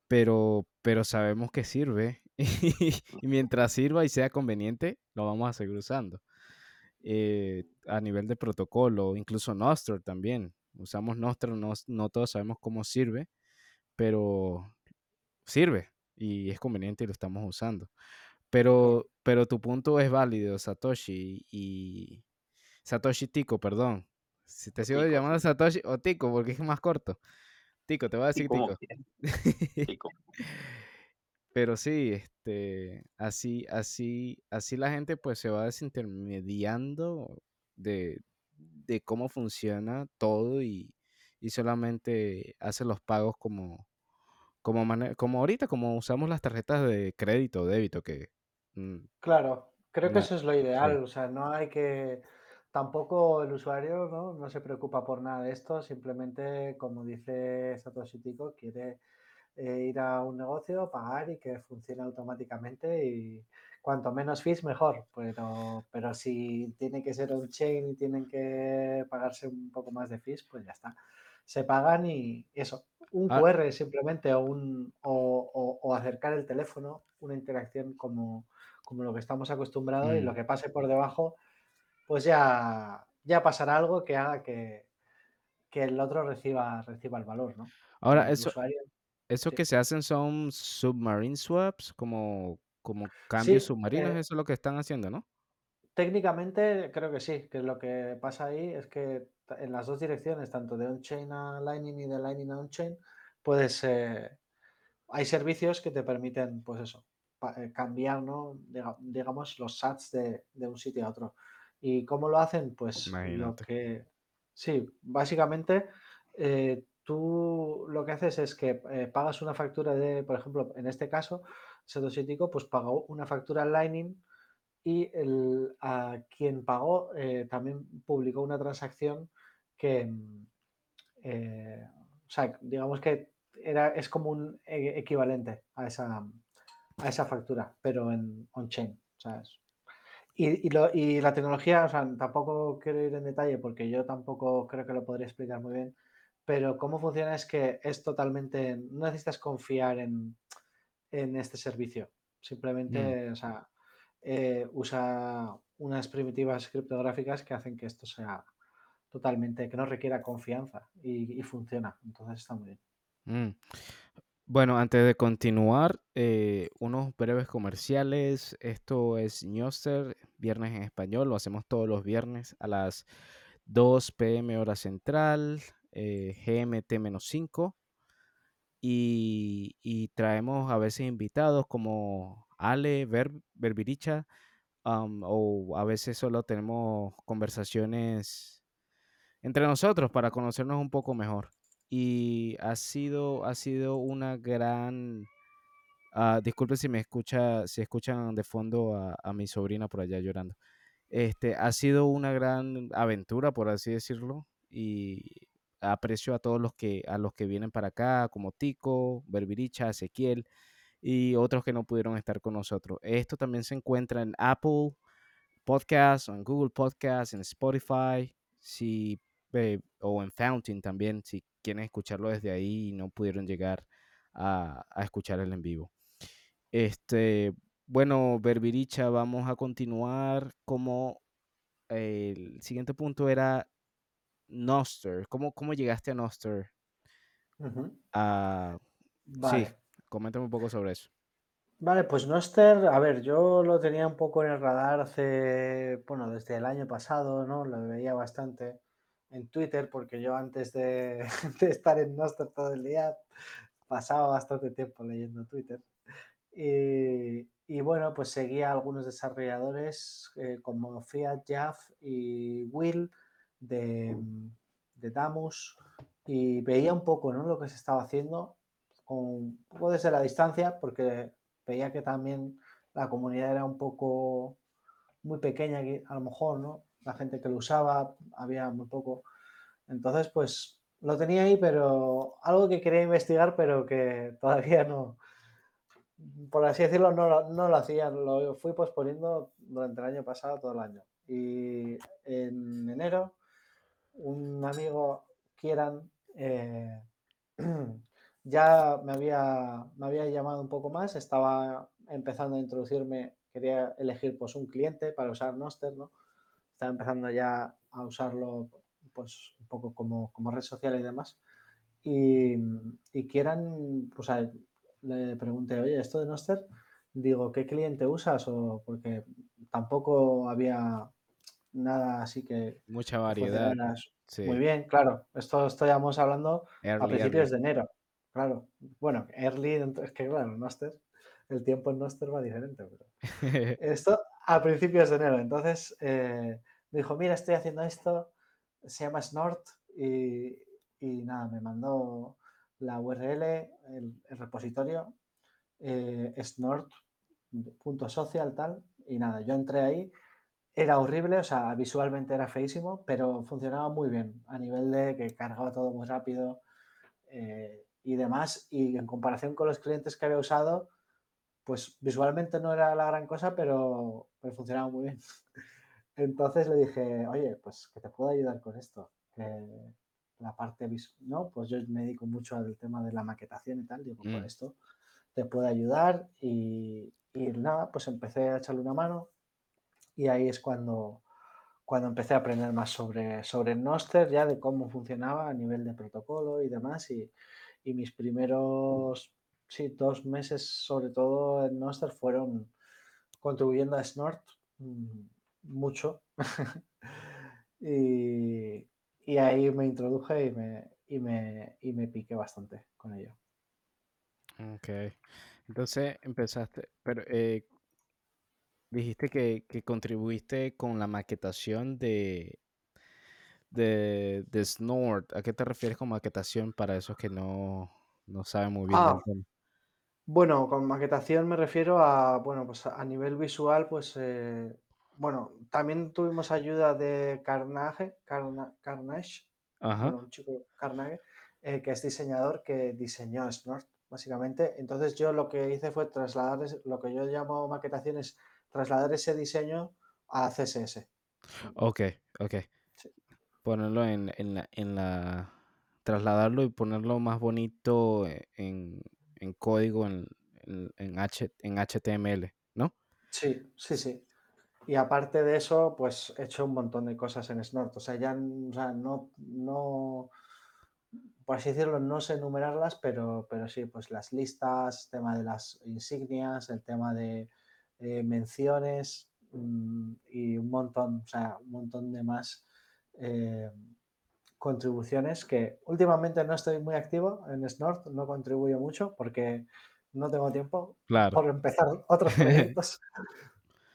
pero, pero sabemos que sirve. Y mientras sirva y sea conveniente, lo vamos a seguir usando eh, a nivel de protocolo, incluso Nostr también. Usamos Nostr, no, no todos sabemos cómo sirve, pero sirve y es conveniente y lo estamos usando. Pero, pero tu punto es válido, Satoshi, y Satoshi Tico, perdón. Si te sigo Tico, llamando. Satoshi o Tico, porque es más corto. Tico, te voy a decir Tico. quieran, Tico. Pero sí, este, así, así, así la gente pues se va desintermediando de, de cómo funciona todo y, y solamente hace los pagos como, como, mane- como ahorita, como usamos las tarjetas de crédito o débito, que mm, Claro, creo que eso es lo sí, ideal, o sea, no hay que, tampoco el usuario ¿no? no se preocupa por nada de esto, simplemente, como dice Satoshi Tico, quiere eh, ir a un negocio, pagar y que funcione automáticamente y cuanto menos fees mejor, pero, pero si tiene que ser on-chain y tienen que pagarse un poco más de fees, pues ya está. Se pagan y eso, un Ah, QR simplemente o, un, o, o- o acercar el teléfono, una interacción como, como lo que estamos acostumbrados y mm. lo que pase por debajo, pues ya, ya pasará algo que haga que, que el otro reciba, reciba el valor, ¿no? Ahora, el eso, usuario, eso sí. que se hacen son submarine swaps, como, como cambios Sí, submarinos, eh, eso es lo que están haciendo, ¿no? técnicamente creo que sí, que lo que pasa ahí es que en las dos direcciones, tanto de on-chain a Lightning y de Lightning a on-chain, puedes, eh, hay servicios que te permiten, pues eso, eh, cambiar, ¿no? Diga- digamos, los sats de, de un sitio a otro. ¿Y cómo lo hacen? Pues lo que, sí, básicamente eh, tú lo que haces es que eh, pagas una factura de, por ejemplo, en este caso, Satoshi Tico, pues pagó una factura en Lightning y el, a quien pagó eh, también publicó una transacción que, mm, eh, o sea, digamos que era, es como un e- equivalente a esa, a esa factura, pero en on-chain, ¿sabes? Y, y, lo- y la tecnología, o sea, tampoco quiero ir en detalle porque yo tampoco creo que lo podría explicar muy bien, pero cómo funciona es que es totalmente, no necesitas confiar en, en este servicio. Mm, Simplemente, o sea, eh, usa unas primitivas criptográficas que hacen que esto sea totalmente, que no requiera confianza y, funciona. Entonces está muy bien. mm. Bueno, antes de continuar, eh, unos breves comerciales. Esto es Newster, viernes en español. Lo hacemos todos los viernes a las 2 p.m. hora central, eh, GMT menos 5. Y, y traemos a veces invitados como Ale, Ver, Berbiricha, am, o a veces solo tenemos conversaciones entre nosotros para conocernos un poco mejor. Y ha sido, ha sido una gran... ah, disculpen si me escucha, si escuchan de fondo a, a mi sobrina por allá llorando. Este, ha sido una gran aventura, por así decirlo, y aprecio a todos los que, a los que vienen para acá, como Tico, Berbiricha, Ezequiel y otros que no pudieron estar con nosotros. Esto también se encuentra en Apple podcast, o en Google Podcast, en Spotify, si, eh, o en Fountain también, si quieren escucharlo desde ahí y no pudieron llegar a, a escuchar el en vivo. Este, bueno, Berbiricha, vamos a continuar como el siguiente punto era Noster. ¿Cómo, cómo llegaste a Noster? Vale. Sí, coméntame un poco sobre eso. Vale, pues Noster, a ver, yo lo tenía un poco en el radar hace, bueno, desde el año pasado, ¿no? Lo veía bastante en Twitter, porque yo antes de, de estar en Noster todo el día, pasaba bastante tiempo leyendo Twitter. Y, y bueno, pues seguía a algunos desarrolladores eh, como Fiat, Jaff y Will de, de Damus y veía un poco ¿no? lo que se estaba haciendo un poco desde la distancia porque veía que también la comunidad era un poco muy pequeña que a lo mejor, ¿no? La gente que lo usaba, había muy poco. Entonces, pues lo tenía ahí, pero algo que quería investigar, pero que todavía no, por así decirlo, no, lo- no lo hacía. Lo fui posponiendo durante el año pasado, todo el año. Y en enero, un amigo, Kieran, eh, ya me había, me había llamado un poco más, estaba empezando a introducirme, quería elegir pues un cliente para usar Noster, ¿no? Estaba empezando ya a usarlo pues un poco como, como red social y demás. Y, y Kieran, pues a le pregunté, oye, esto de Noster, digo, ¿qué cliente usas? O porque tampoco había nada así que Mucha variedad. Sí. muy bien, claro. Esto estamos hablando a principios early. de enero. Claro. Bueno, early, es que claro, Noster, el tiempo en Noster va diferente, pero esto a principios de enero. Entonces eh, me dijo, mira, estoy haciendo esto, se llama Snort y, y nada, me mandó la URL, el, el repositorio, eh, snort.social tal, y nada, yo entré ahí, era horrible, o sea, visualmente era feísimo, pero funcionaba muy bien, a nivel de que cargaba todo muy rápido eh, y demás, y en comparación con los clientes que había usado, pues visualmente no era la gran cosa, pero, pero funcionaba muy bien. Entonces le dije, oye, pues que te puedo ayudar con esto, que la parte visual, ¿no? Pues yo me dedico mucho al tema de la maquetación y tal, digo, Mm. con esto te puede ayudar y, y nada, pues empecé a echarle una mano y ahí es cuando, cuando empecé a aprender más sobre, sobre Noster, ya de cómo funcionaba a nivel de protocolo y demás. Y, y mis primeros, sí, dos meses sobre todo en Noster fueron contribuyendo a Snort mm, mucho. y, y ahí me introduje y me, y, me, y me piqué bastante con ello. Ok. Entonces empezaste, pero eh, dijiste que, que contribuiste con la maquetación de, de, de Snort. ¿A qué te refieres con maquetación para esos que no, no saben muy bien Ah, del tema? Bueno, con maquetación me refiero a, bueno, pues a nivel visual, pues, eh, bueno, también tuvimos ayuda de Carnage, Carna- Carnage, Ajá. bueno, un chico Carnage, eh, que es diseñador que diseñó Snort, básicamente. Entonces yo lo que hice fue trasladar, lo que yo llamo maquetación es trasladar ese diseño a CSS. Ok, ok. Ponerlo en, en la, en la, trasladarlo y ponerlo más bonito e- en, en código en, en, H, en HTML, ¿no? Sí, sí, sí. Y aparte de eso, pues he hecho un montón de cosas en Snort. O sea, ya o sea, no, no, por así decirlo, no sé enumerarlas, pero, pero sí, pues las listas, tema de las insignias, el tema de eh, menciones mm, y un montón, o sea, un montón de más eh, contribuciones que últimamente no estoy muy activo en Snort, no contribuyo mucho porque no tengo tiempo Claro. por empezar otros proyectos.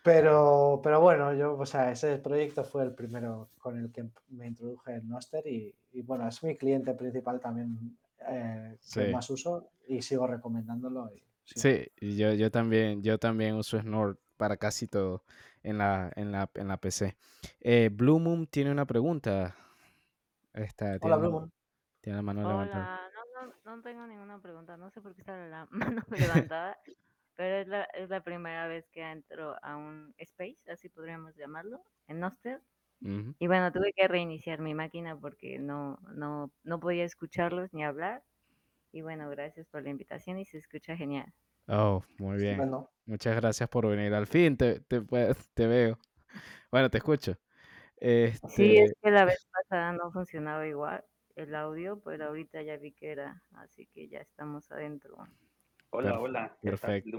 Pero, pero bueno, yo, o sea, ese proyecto fue el primero con el que me introduje en Noster y, y bueno, es mi cliente principal también eh, que más uso y sigo recomendándolo. y sí. Yo, yo también, yo también uso Snort para casi todo en la, en la, en la PC. Eh, Blue Moon tiene una pregunta. Esta, tiene, Hola, la, Blue Moon. tiene la mano levantada. Hola, no, no, no tengo ninguna pregunta. No sé por qué está la mano levantada. pero es la, es la primera vez que entro a un space, así podríamos llamarlo, en Noster. Y bueno, tuve que reiniciar mi máquina porque no, no, no podía escucharlos ni hablar. Y bueno, gracias por la invitación y se escucha genial. Oh, muy bien. Bueno, Muchas gracias por venir. Al fin te, te, te veo. Bueno, te escucho. Sí, es Este, que la vez pasada no funcionaba igual el audio, pero ahorita ya vi que era, así que ya estamos adentro. Hola, Perf- hola. ¿Qué tal, perfecto.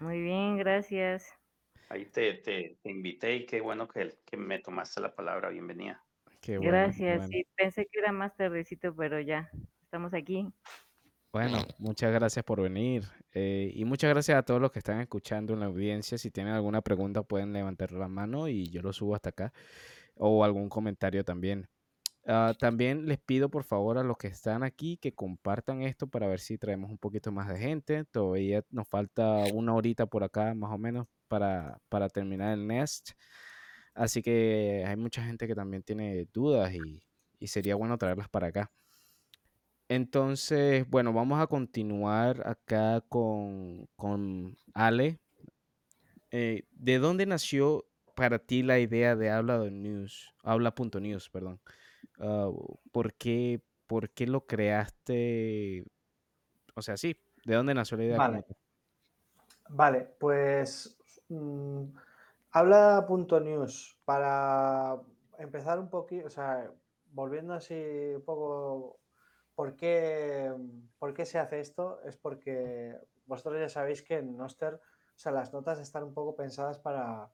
Muy bien, gracias. Ahí te, te, te invité y qué bueno que, que me tomaste la palabra. Bienvenida. qué bueno, qué Gracias. bueno. Sí, pensé que era más tardecito, pero ya, estamos aquí. Bueno, muchas gracias por venir. eh, y muchas gracias a todos los que están escuchando en la audiencia. Si tienen alguna pregunta, pueden levantar la mano y yo lo subo hasta acá. O algún comentario también. Ah, también les pido por favor a los que están aquí que compartan esto para ver si traemos un poquito más de gente. Todavía nos falta una horita por acá más o menos para, para terminar el Nest. Así que hay mucha gente que también tiene dudas y, y sería bueno traerlas para acá. Entonces, bueno, vamos a continuar acá con, con Ale. Eh, ¿de dónde nació para ti la idea de Habla de News? Habla.news, perdón. Ah, ¿por qué, por qué lo creaste? O sea, sí, ¿de dónde nació la idea? vale, vale, pues mm, habla.news para empezar un poquito, o sea, volviendo así un poco, ¿por qué, por qué se hace esto? Es porque vosotros ya sabéis que en Noster, o sea, las notas están un poco pensadas para,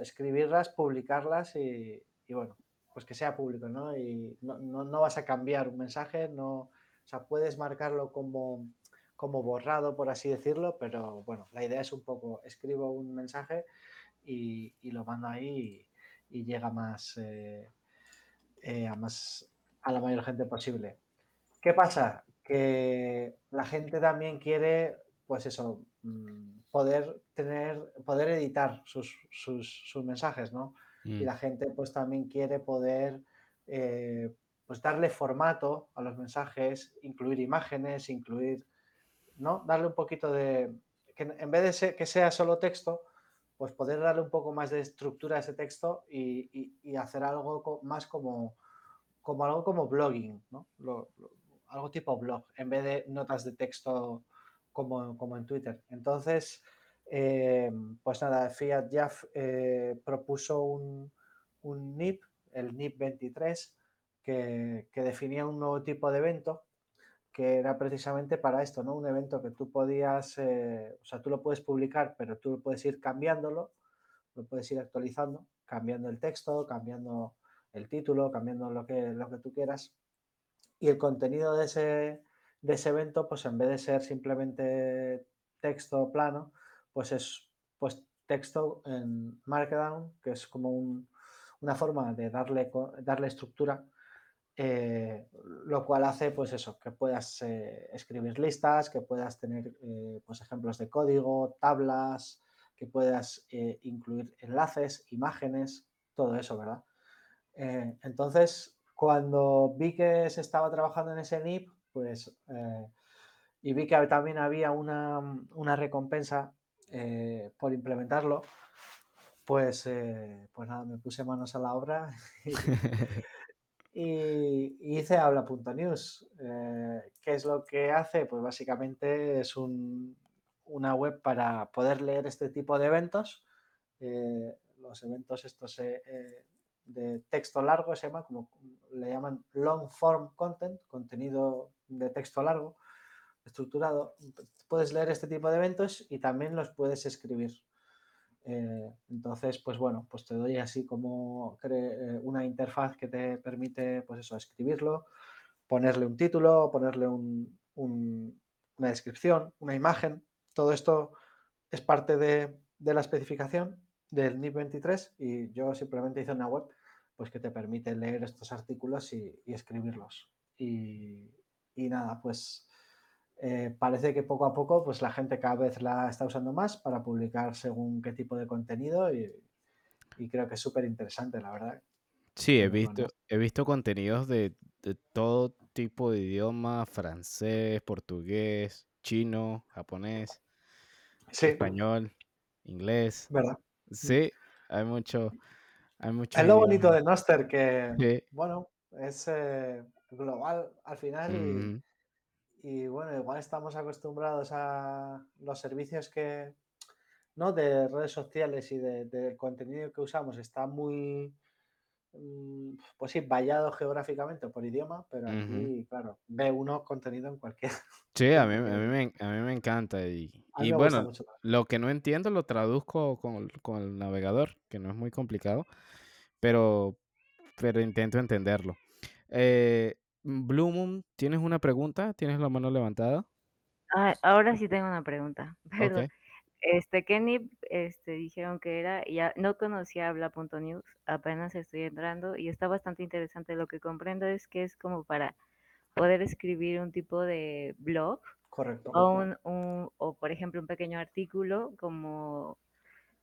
escribirlas, publicarlas y, bueno, pues que sea público, ¿no? Y no, no- no vas a cambiar un mensaje, no, o sea, puedes marcarlo como, como borrado, por así decirlo, pero bueno, la idea es un poco, escribo un mensaje y, y lo mando ahí y, y llega más, eh, eh, a más a la mayor gente posible. ¿Qué pasa? Que la gente también quiere, pues eso, mm, poder tener, poder editar sus, sus- sus mensajes, ¿no? Y Mm, la gente pues también quiere poder eh, pues darle formato a los mensajes, incluir imágenes, incluir, ¿no? Darle un poquito de, que en vez de ser- que sea solo texto, pues poder darle un poco más de estructura a ese texto y, y- y hacer algo co- más como, como algo como blogging, ¿no? Lo- lo- algo tipo blog, en vez de notas de texto como, como en Twitter. Entonces, eh, pues nada, Fiat Jaff eh, propuso un, un NIP, el NIP 23, que, que definía un nuevo tipo de evento que era precisamente para esto, ¿no? Un evento que tú podías, eh, o sea, tú lo puedes publicar, pero tú puedes ir cambiándolo, lo puedes ir actualizando, cambiando el texto, cambiando el título, cambiando lo que, lo que tú quieras. Y el contenido de ese, de ese evento, pues en vez de ser simplemente texto plano, pues es pues texto en Markdown, que es como un- una forma de darle, darle estructura eh, lo cual hace pues eso, que puedas eh, escribir listas, que puedas tener eh, pues ejemplos de código, tablas, que puedas incluir enlaces, imágenes, todo eso, ¿verdad? Entonces, cuando vi que se estaba trabajando en ese NIP, pues, eh, y vi que también había una, una recompensa eh, por implementarlo, pues, eh, pues nada, me puse manos a la obra y, y hice habla.news. ¿Qué es lo que hace? Pues básicamente es un- una web para poder leer este tipo de eventos. Los eventos estos eh, de texto largo se llama, como le llaman long form content, contenido de texto largo, estructurado. Puedes leer este tipo de eventos y también los puedes escribir. Eh, entonces, pues bueno, pues te doy así como eh, una interfaz que te permite, pues eso, escribirlo, ponerle un título, ponerle un- una descripción, una imagen. Todo esto es parte de, de la especificación del NIP 23 y yo simplemente hice una web pues que te permite leer estos artículos y, y escribirlos. Y, y nada, pues eh, parece que poco a poco pues la gente cada vez la está usando más para publicar según qué tipo de contenido y, y creo que es súper interesante, la verdad. Sí, he visto, he visto contenidos de, de todo tipo de idioma, francés, portugués, chino, japonés. Sí, español, inglés. ¿verdad? Sí, hay mucho, hay muchos Es lo bonito de Noster que, Sí. bueno, es eh, global al final y, y, bueno, igual estamos acostumbrados a los servicios que, ¿no? De redes sociales y de, del contenido que usamos está muy, pues sí, vallado geográficamente por idioma, pero aquí, claro, ve uno contenido en cualquier, Sí, a mí, a mí, me, a mí me encanta. Y, y me bueno, mucho lo que no entiendo lo traduzco con, el- con el navegador, que no es muy complicado, pero, pero intento entenderlo. Eh, Blue Moon, ¿tienes una pregunta? ¿Tienes la mano levantada? Ah, ahora sí tengo una pregunta. Perdón. Ok. Este, ¿qué NIP este, dijeron que era? Ya no conocía habla.news, apenas estoy entrando y está bastante interesante. Lo que comprendo es que es como para poder escribir un tipo de blog Correcto. o, un, un- o por ejemplo, un pequeño artículo como,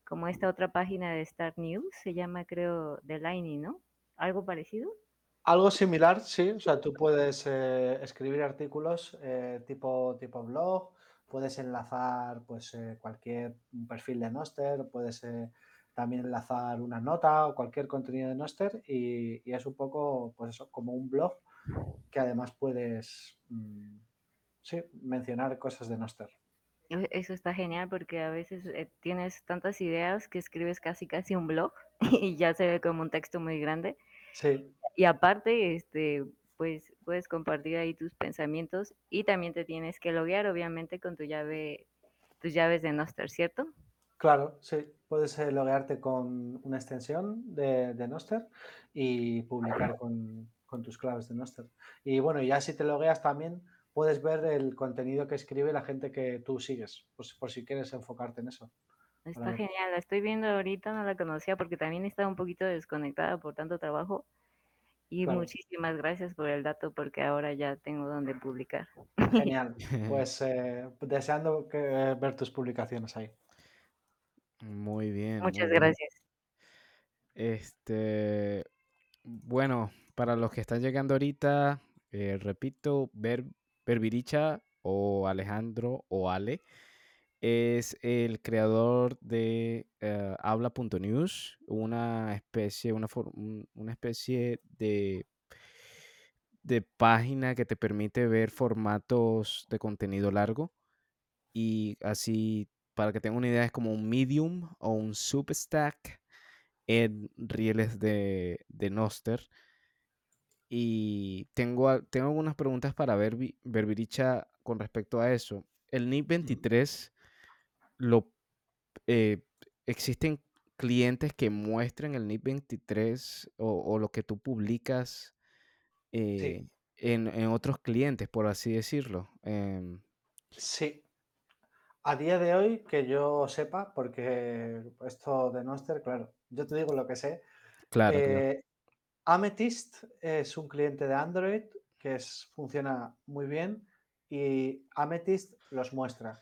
como esta otra página de Start News, se llama creo The Lightning, ¿no? ¿Algo parecido? Algo similar, sí. O sea, tú puedes eh, escribir artículos eh, tipo, tipo blog, puedes enlazar pues eh, cualquier perfil de Noster, puedes eh, también enlazar una nota o cualquier contenido de Noster y, y es un poco, pues eso, como un blog que además puedes, mm, sí, mencionar cosas de Noster. E- Eso está genial porque a veces eh, tienes tantas ideas que escribes casi casi un blog y ya se ve como un texto muy grande. Sí, Y aparte, este, pues puedes compartir ahí tus pensamientos y también te tienes que loguear, obviamente, con tu llave, tus llaves de Noster, ¿cierto? Claro, sí. Puedes eh, loguearte con una extensión de, de Noster y publicar con, con tus claves de Noster. Y bueno, ya si te logueas también puedes ver el contenido que escribe la gente que tú sigues, pues, por si quieres enfocarte en eso. Está genial, la estoy viendo ahorita, no la conocía porque también estaba un poquito desconectada por tanto trabajo. Y Claro. muchísimas gracias por el dato porque ahora ya tengo donde publicar. Genial. Pues eh, deseando que, ver tus publicaciones ahí. Muy bien. Muchas muy bien. gracias. Este, bueno, para los que están llegando ahorita, eh, repito, Ver, Berbiricha o Alejandro o Ale es el creador de eh, Habla.news, una especie, una, una especie de, de página que te permite ver formatos de contenido largo y así, para que tengan una idea, es como un Medium o un Substack en rieles de, de Noster. Y tengo, tengo algunas preguntas para ver, Berbiricha con respecto a eso. El NIP 23, lo, eh, ¿existen clientes que muestren el NIP 23 o, o lo que tú publicas eh, en, en otros clientes, por así decirlo? Em, Sí. A día de hoy, que yo sepa, porque esto de Noster, claro, yo te digo lo que sé. claro, claro. Eh, Amethyst es un cliente de Android que es, funciona muy bien y Amethyst los muestra.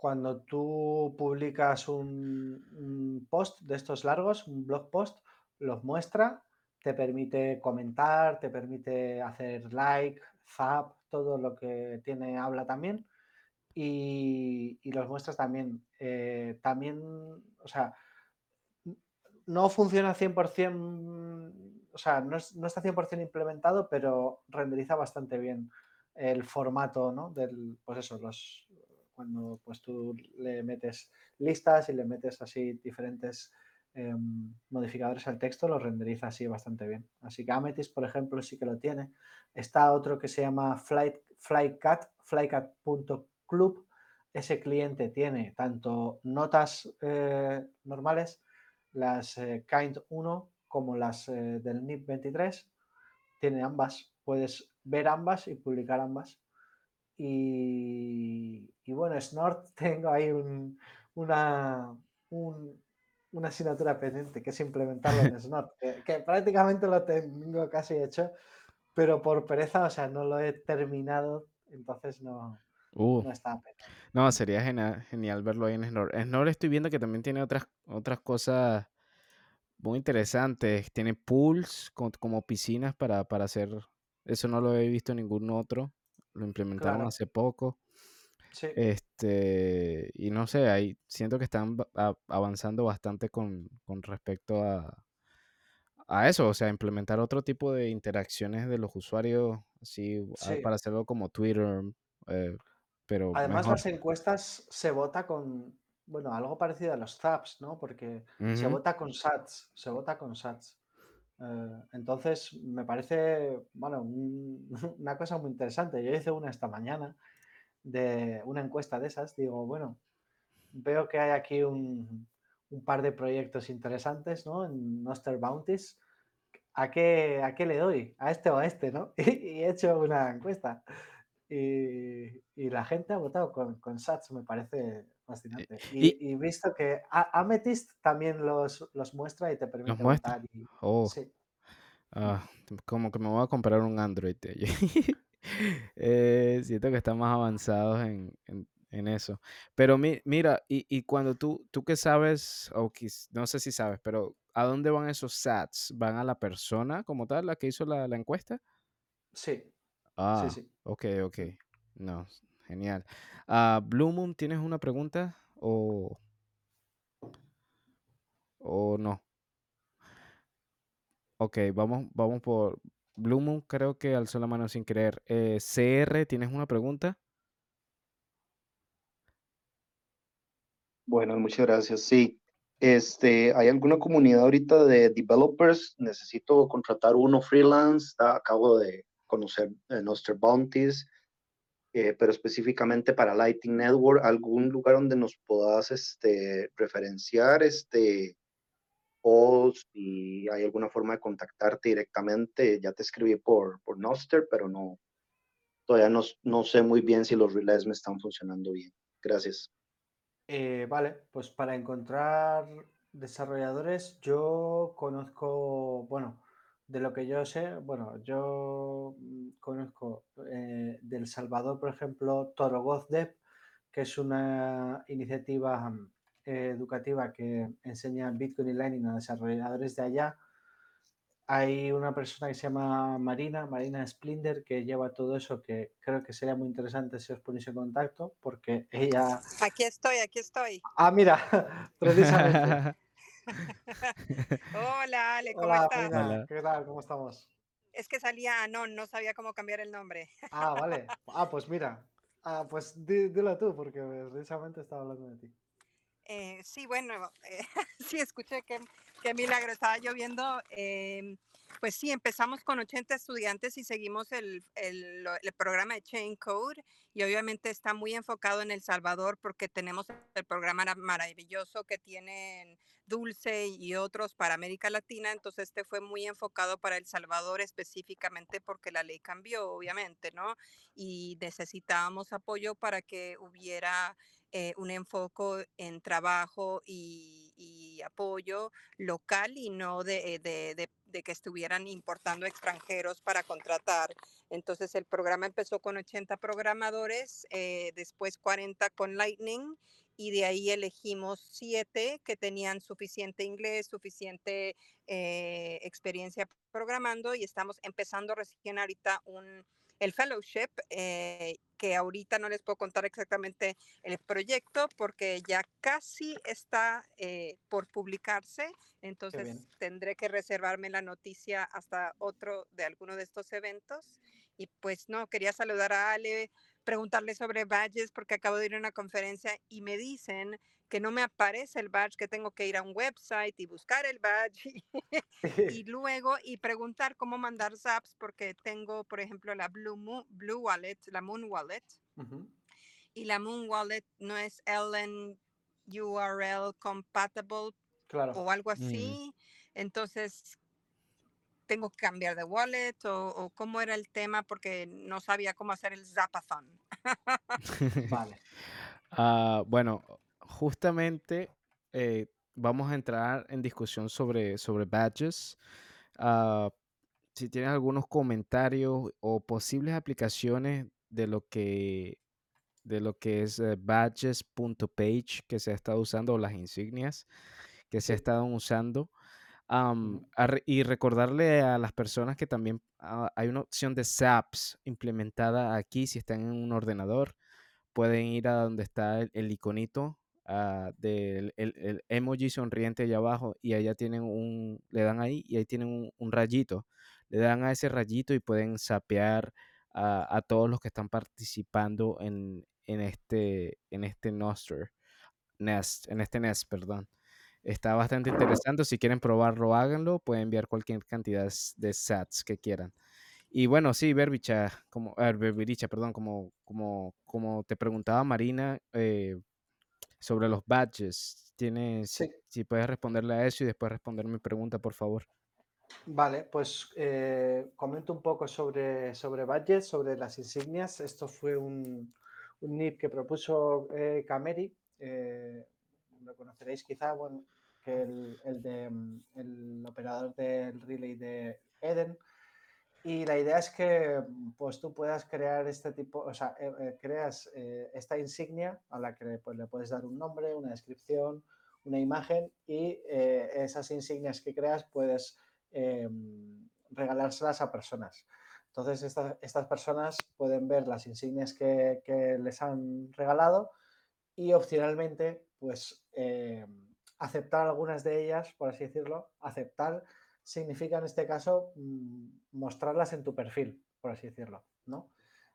Cuando tú publicas un, post de estos largos, un blog post, los muestra, te permite comentar, te permite hacer like, zap, todo lo que tiene habla también y, los muestras también. Eh, también, o sea, no funciona 100%, o sea, no, es- no está 100% implementado, pero renderiza bastante bien el formato, ¿no? Del, pues eso, los, cuando pues tú le metes listas y le metes así diferentes em, modificadores al texto, lo renderiza así bastante bien. Así que Amethyst, por ejemplo, sí que lo tiene. Está otro que se llama Flight, Flycat, flycat.club. Ese cliente tiene tanto notas eh, normales, las eh, Kind 1 como las eh, del NIP 23. Tiene ambas. Puedes ver ambas y publicar ambas. Y, y bueno, Snort tengo ahí un- una, un- una asignatura pendiente que es implementarlo en Snort, que, que prácticamente lo tengo casi hecho, pero por pereza, o sea, no lo he terminado, entonces no, Uh, no está no, sería genial, genial verlo ahí en Snore. Snore estoy viendo que también tiene otras, otras cosas muy interesantes. Tiene pools co- como piscinas para, para hacer. Eso no lo he visto en ningún otro. Lo implementaron Claro. hace poco. Sí, Este, y no sé, ahí siento que están avanzando bastante con, con respecto a, a eso, o sea, implementar otro tipo de interacciones de los usuarios, así, sí. para hacerlo como Twitter, eh, pero Además, mejor. las encuestas se vota con, bueno, algo parecido a los zaps, ¿no? Porque se vota con sats, se vota con sats. Eh, entonces, me parece, bueno, un- una cosa muy interesante. Yo hice una esta mañana de una encuesta de esas. Digo, bueno, veo que hay aquí un, un par de proyectos interesantes, ¿no? En Noster Bounties. ¿A qué, ¿A qué le doy? ¿A este o a este, no? Y, he hecho una encuesta. Y, y la gente ha votado con, con Sats, me parece fascinante. y- Y, y visto que Amethyst también los, los muestra y te permite muestra? votar. Y, Oh, sí. ah, como que me voy a comprar un Android. Eh, siento que están más avanzados en, en- en eso. Pero mi- mira, y, y cuando tú, tú que sabes, o no sé si sabes, pero ¿a dónde van esos sats? ¿Van a la persona como tal, la que hizo la, la encuesta? Sí, Ah, sí, sí. ok, ok. No, genial. Ah, Blue Moon, ¿tienes una pregunta o, o no? Ok, vamos, vamos por Blue Moon, creo que alzó la mano sin querer. Eh, CR, ¿tienes una pregunta? Bueno, muchas gracias. Sí, este, ¿hay alguna comunidad ahorita de developers? Necesito contratar uno freelance. Ah, Acabo de conocer eh, Bounties, eh, pero específicamente para Lighting Network, ¿algún lugar donde nos puedas este, referenciar? Este, o si hay alguna forma de contactarte directamente. Ya te escribí por, por Noster, pero no, todavía no, no sé muy bien si los relays me están funcionando bien. Gracias. Eh, vale, pues para encontrar desarrolladores, yo conozco, bueno, de lo que yo sé, bueno, yo mm, conozco eh, del Salvador, por ejemplo, Torogoz Dev, que es una iniciativa mm, eh, educativa que enseña Bitcoin y Lightning a desarrolladores de allá. Hay una persona que se llama Marina, Marina Splinder, que lleva todo eso, que creo que sería muy interesante si os ponéis en contacto, porque ella... Aquí estoy, aquí estoy. Ah, mira, precisamente. Hola, Ale, ¿cómo Hola, estás? Hola. ¿qué tal? ¿Cómo estamos? Es que salía Anon, no sabía cómo cambiar el nombre. Ah, vale. Ah, pues mira. Ah, pues di- dilo tú, porque precisamente estaba hablando de ti. Eh, sí, bueno, eh, sí, escuché que, qué milagro, estaba lloviendo. em, pues sí, empezamos con 80 estudiantes y seguimos el, el, el programa de Chain Code y obviamente está muy enfocado en El Salvador porque tenemos el programa mara- maravilloso que tienen Dulce y otros para América Latina, entonces este fue muy enfocado para El Salvador específicamente porque la ley cambió, obviamente, ¿no? Y necesitábamos apoyo para que hubiera eh, un enfoque en trabajo y, apoyo local y no de, eh, de que estuvieran importando extranjeros para contratar. Entonces el programa empezó con 80 programadores, eh, después 40 con Lightning y de ahí elegimos siete que tenían suficiente inglés, suficiente eh, experiencia programando y estamos empezando recién ahorita un, el fellowship, eh, que ahorita no les puedo contar exactamente el proyecto porque ya casi está eh, por publicarse, entonces tendré que reservarme la noticia hasta otro de alguno de estos eventos. Y pues no, quería saludar a Ale, preguntarle sobre badges porque acabo de ir a una conferencia y me dicen que no me aparece el badge, que tengo que ir a un website y buscar el badge y luego y preguntar cómo mandar zaps porque tengo, por ejemplo, la Blue, Mo- Blue Wallet, la Moon Wallet Ujú. y la Moon Wallet no es LN URL compatible Claro. o algo Mm. así. Entonces, tengo que cambiar de wallet o, o cómo era el tema porque no sabía cómo hacer el zapathon. Vale. Ah, bueno, justamente eh, vamos a entrar en discusión sobre, sobre badges. Ah, si tienes algunos comentarios o posibles aplicaciones de lo que, de lo que es eh, badges.page que se ha estado usando o las insignias que se ha estado usando. Re- y recordarle a las personas que también ah, hay una opción de SAPs implementada aquí si están en un ordenador pueden ir a donde está el, iconito ah, del el, emoji sonriente allá abajo y allá tienen un, le dan ahí y ahí tienen un, rayito. Le dan a ese rayito y pueden sapear a, a todos los que están participando en, en este, en este Nest, en este Nest, perdón. Está bastante interesante. Si quieren probarlo, háganlo. Pueden enviar cualquier cantidad de sats que quieran. Y bueno, sí, Berbicha, como, eh, Berbericha, perdón, como, como, como te preguntaba Marina eh, sobre los badges. Tienes, si, Sí. si puedes responderle a eso y después responder mi pregunta, por favor. Vale, pues eh, comento un poco sobre, sobre budget, sobre las insignias. Esto fue un, un NIP que propuso eh, Cameri. eh, lo conoceréis quizá, bueno, el, mm, el operador del relay de Eden. Y la idea es que mm, pues, tú puedas crear este tipo, o sea, eh, eh, creas eh, esta insignia a la que pues, le puedes dar un nombre, una descripción, una imagen y esas insignias que creas puedes eh, regalárselas a personas. Entonces, esta- estas personas pueden ver las insignias que, que les han regalado y opcionalmente, pues, aceptar algunas de ellas, por así decirlo. Aceptar significa en este caso mm, mostrarlas en tu perfil, por así decirlo, ¿no?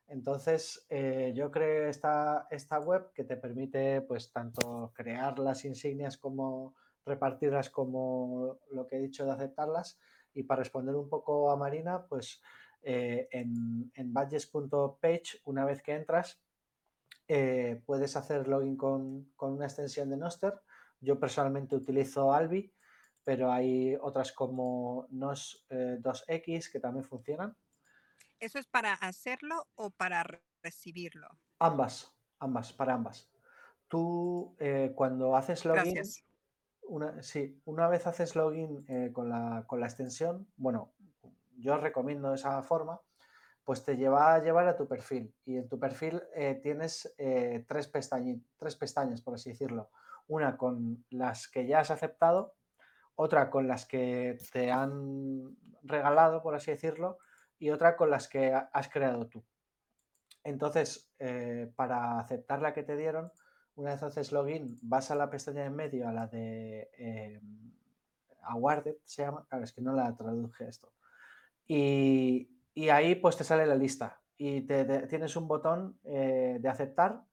Entonces, eh, yo creé esta, esta web que te permite, pues, tanto crear las insignias como repartirlas como lo que he dicho de aceptarlas. Y para responder un poco a Marina, pues eh, en, en badges.page, una vez que entras, eh, puedes hacer login con, con una extensión de Noster. Yo personalmente utilizo Albi, pero hay otras como Nos eh, 2X que también funcionan. ¿Eso es para hacerlo o para re- recibirlo? Ambas, ambas, para ambas. Tú eh, cuando haces login, Gracias. una, sí, una vez haces login eh, con, la, con la extensión, bueno, yo recomiendo esa forma, pues te lleva a llevar a tu perfil. Y en tu perfil eh, tienes eh, tres, pestañi- tres pestañas, por así decirlo. Una con las que ya has aceptado, otra con las que te han regalado, por así decirlo, y otra con las que ha- has creado tú. Entonces, eh, para aceptar la que te dieron, una vez haces login, vas a la pestaña de en medio, a la de eh, Awarded, se llama, claro, es que no la traduje esto. Y, ahí pues te sale la lista y te- tienes un botón eh, de aceptar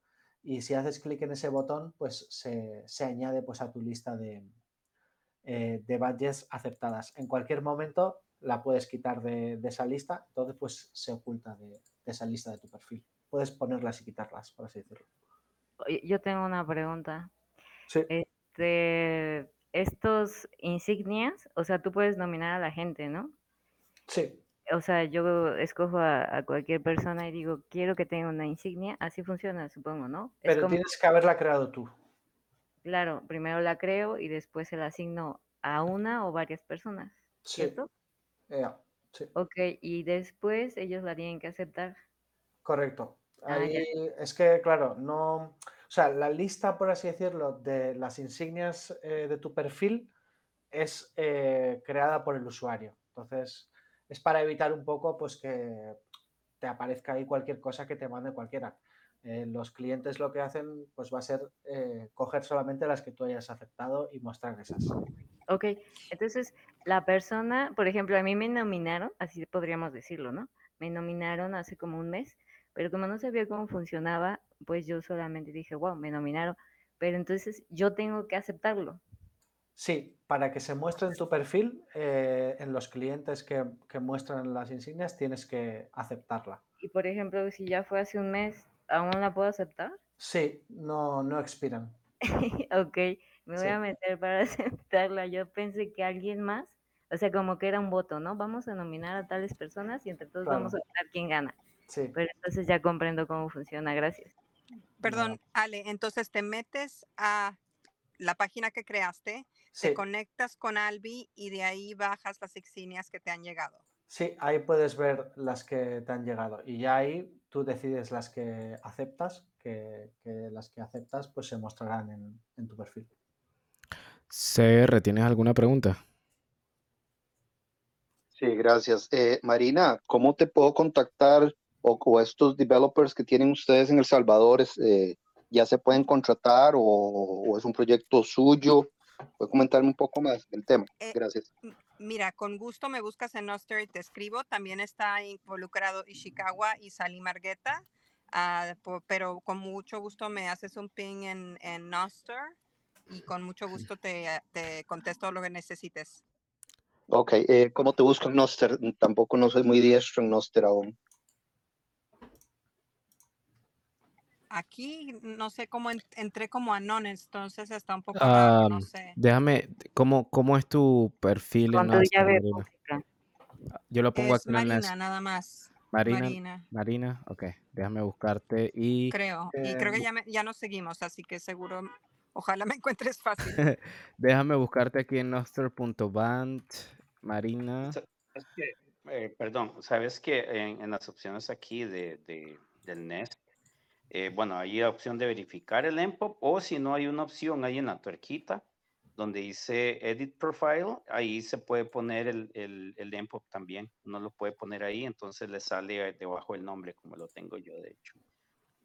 y si haces clic en ese botón, pues se, se añade pues a tu lista de, eh, de badges aceptadas. En cualquier momento la puedes quitar de, de esa lista, entonces pues se oculta de, de esa lista de tu perfil. Puedes ponerlas y quitarlas, por así decirlo. Yo tengo una pregunta. Sí, Este, estos insignias, o sea, tú puedes nominar a la gente, ¿no? sí, O sea, yo escojo a, a cualquier persona y digo, quiero que tenga una insignia. Así funciona, supongo, ¿no? Es pero como, tienes que haberla creado tú. claro, primero la creo y después se la asigno a una o varias personas, Sí, ¿cierto? ya, sí. Ok, y después ellos la tienen que aceptar. Correcto. Ah. Ahí es que, claro, no. O sea, la lista, por así decirlo, de las insignias eh, de tu perfil es eh, creada por el usuario. Entonces, es para evitar un poco pues que te aparezca ahí cualquier cosa que te mande cualquiera. Eh, los clientes lo que hacen pues va a ser eh, coger solamente las que tú hayas aceptado y mostrar esas. Ok, entonces la persona, por ejemplo, a mí me nominaron, así podríamos decirlo, ¿no? Me nominaron hace como un mes, pero como no sabía cómo funcionaba, pues yo solamente dije, wow, me nominaron, pero entonces yo tengo que aceptarlo. Sí, para que se muestre en tu perfil, eh, en los clientes que, que muestran las insignias, tienes que aceptarla. Y por ejemplo, si ya fue hace un mes, ¿aún la puedo aceptar? Sí, no, no expiran. ok, me voy Sí. a meter para aceptarla. Yo pensé que alguien más, o sea, como que era un voto, ¿no? Vamos a nominar a tales personas y entre todos vamos a Claro. ver quién gana. Sí, Pero entonces ya comprendo cómo funciona, gracias. Perdón, Ale, entonces te metes a la página que creaste, te sí, conectas con Albi y de ahí bajas las insignias que te han llegado. sí, ahí puedes ver las que te han llegado y ya ahí tú decides las que aceptas, que, que las que aceptas pues se mostrarán en, en tu perfil. CR, ¿tienes alguna pregunta? Sí, gracias. Eh, Marina, ¿cómo te puedo contactar o, o estos developers que tienen ustedes en El Salvador es, eh, ya se pueden contratar o, o es un proyecto suyo. ¿Puede comentarme un poco más del tema? Eh, Gracias. Mira, con gusto me buscas en Noster y te escribo. También está involucrado Ishikawa y Sally Margueta, ah, pero con mucho gusto me haces un ping en, en Noster y con mucho gusto te, ah, te contesto lo que necesites. Ok, eh, ¿cómo te busco en Noster? Tampoco no soy muy diestro en Noster aún. Aquí no sé cómo en- entré como anones, entonces está un poco raro, no sé. déjame, ¿cómo, ¿cómo es tu perfil en pública. Yo lo pongo Es aquí en el Marina, Nest. nada más. Marina, Marina, Marina, ok, déjame buscarte y creo. Y creo que Eh, ya, me- ya nos seguimos, así que seguro, ojalá me encuentres fácil. déjame buscarte aquí en nostr.band, Marina. Es que, eh, perdón, sabes que en, en las opciones aquí de, de- del Nest, eh, bueno, hay opción de verificar el ENPOP o si no hay una opción ahí en la tuerquita donde dice Edit Profile, ahí se puede poner el, el, el ENPOP también. Uno lo puede poner ahí, entonces le sale debajo el nombre como lo tengo yo, de hecho.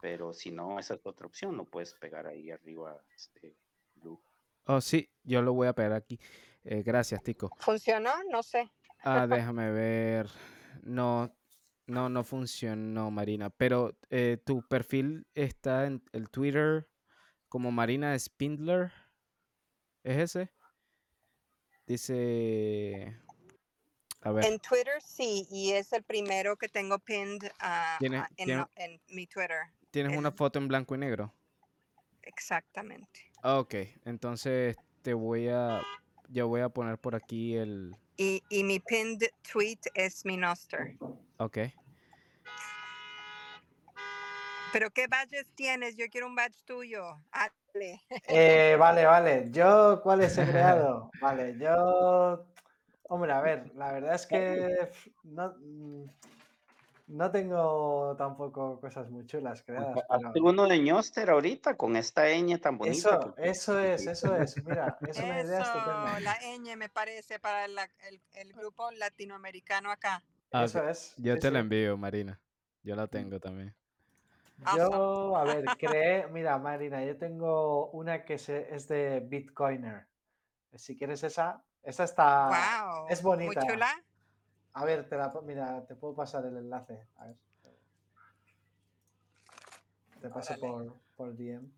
Pero si no, esa es otra opción, lo puedes pegar ahí arriba, este, Blue. Oh, sí, yo lo voy a pegar aquí. Eh, gracias, Tico. ¿Funcionó? No sé. Ah, déjame ver. No, no, no funcionó, Marina. Pero eh, tu perfil está en el Twitter como Marina Spindler. ¿Es ese? Dice. A ver, En Twitter sí, y es el primero que tengo pinned ¿Tienes- ah, en, mi Twitter. tienes una foto en blanco y negro. Exactamente. Ah, Ok, entonces te voy a. Yo voy a poner por aquí el. Y, y mi pinned tweet es mi Noster. Ok. ¿Pero qué badges tienes? Yo quiero un badge tuyo. Ale. Eh, vale, vale. Yo, ¿cuáles he creado? Vale, yo. Hombre, a ver, la verdad es que no, mm, no tengo tampoco cosas muy chulas creadas, Hazte pero uno de ñoster ahorita con esta ñ tan bonita. eso, que- eso es, eso es. Mira, es una idea Eso, estupenda. la ñ me parece para la- el, el grupo latinoamericano acá. Ah. Eso es. Yo te la envío, Marina. Yo la tengo también. Yo, a ver, creé, mira, Marina, yo tengo una que se- es de Bitcoiner. Si quieres esa, esa está, wow. Es bonita. Muy chula. A ver, te la, mira, te puedo pasar el enlace. A ver. Te paso Órale. por, por DM.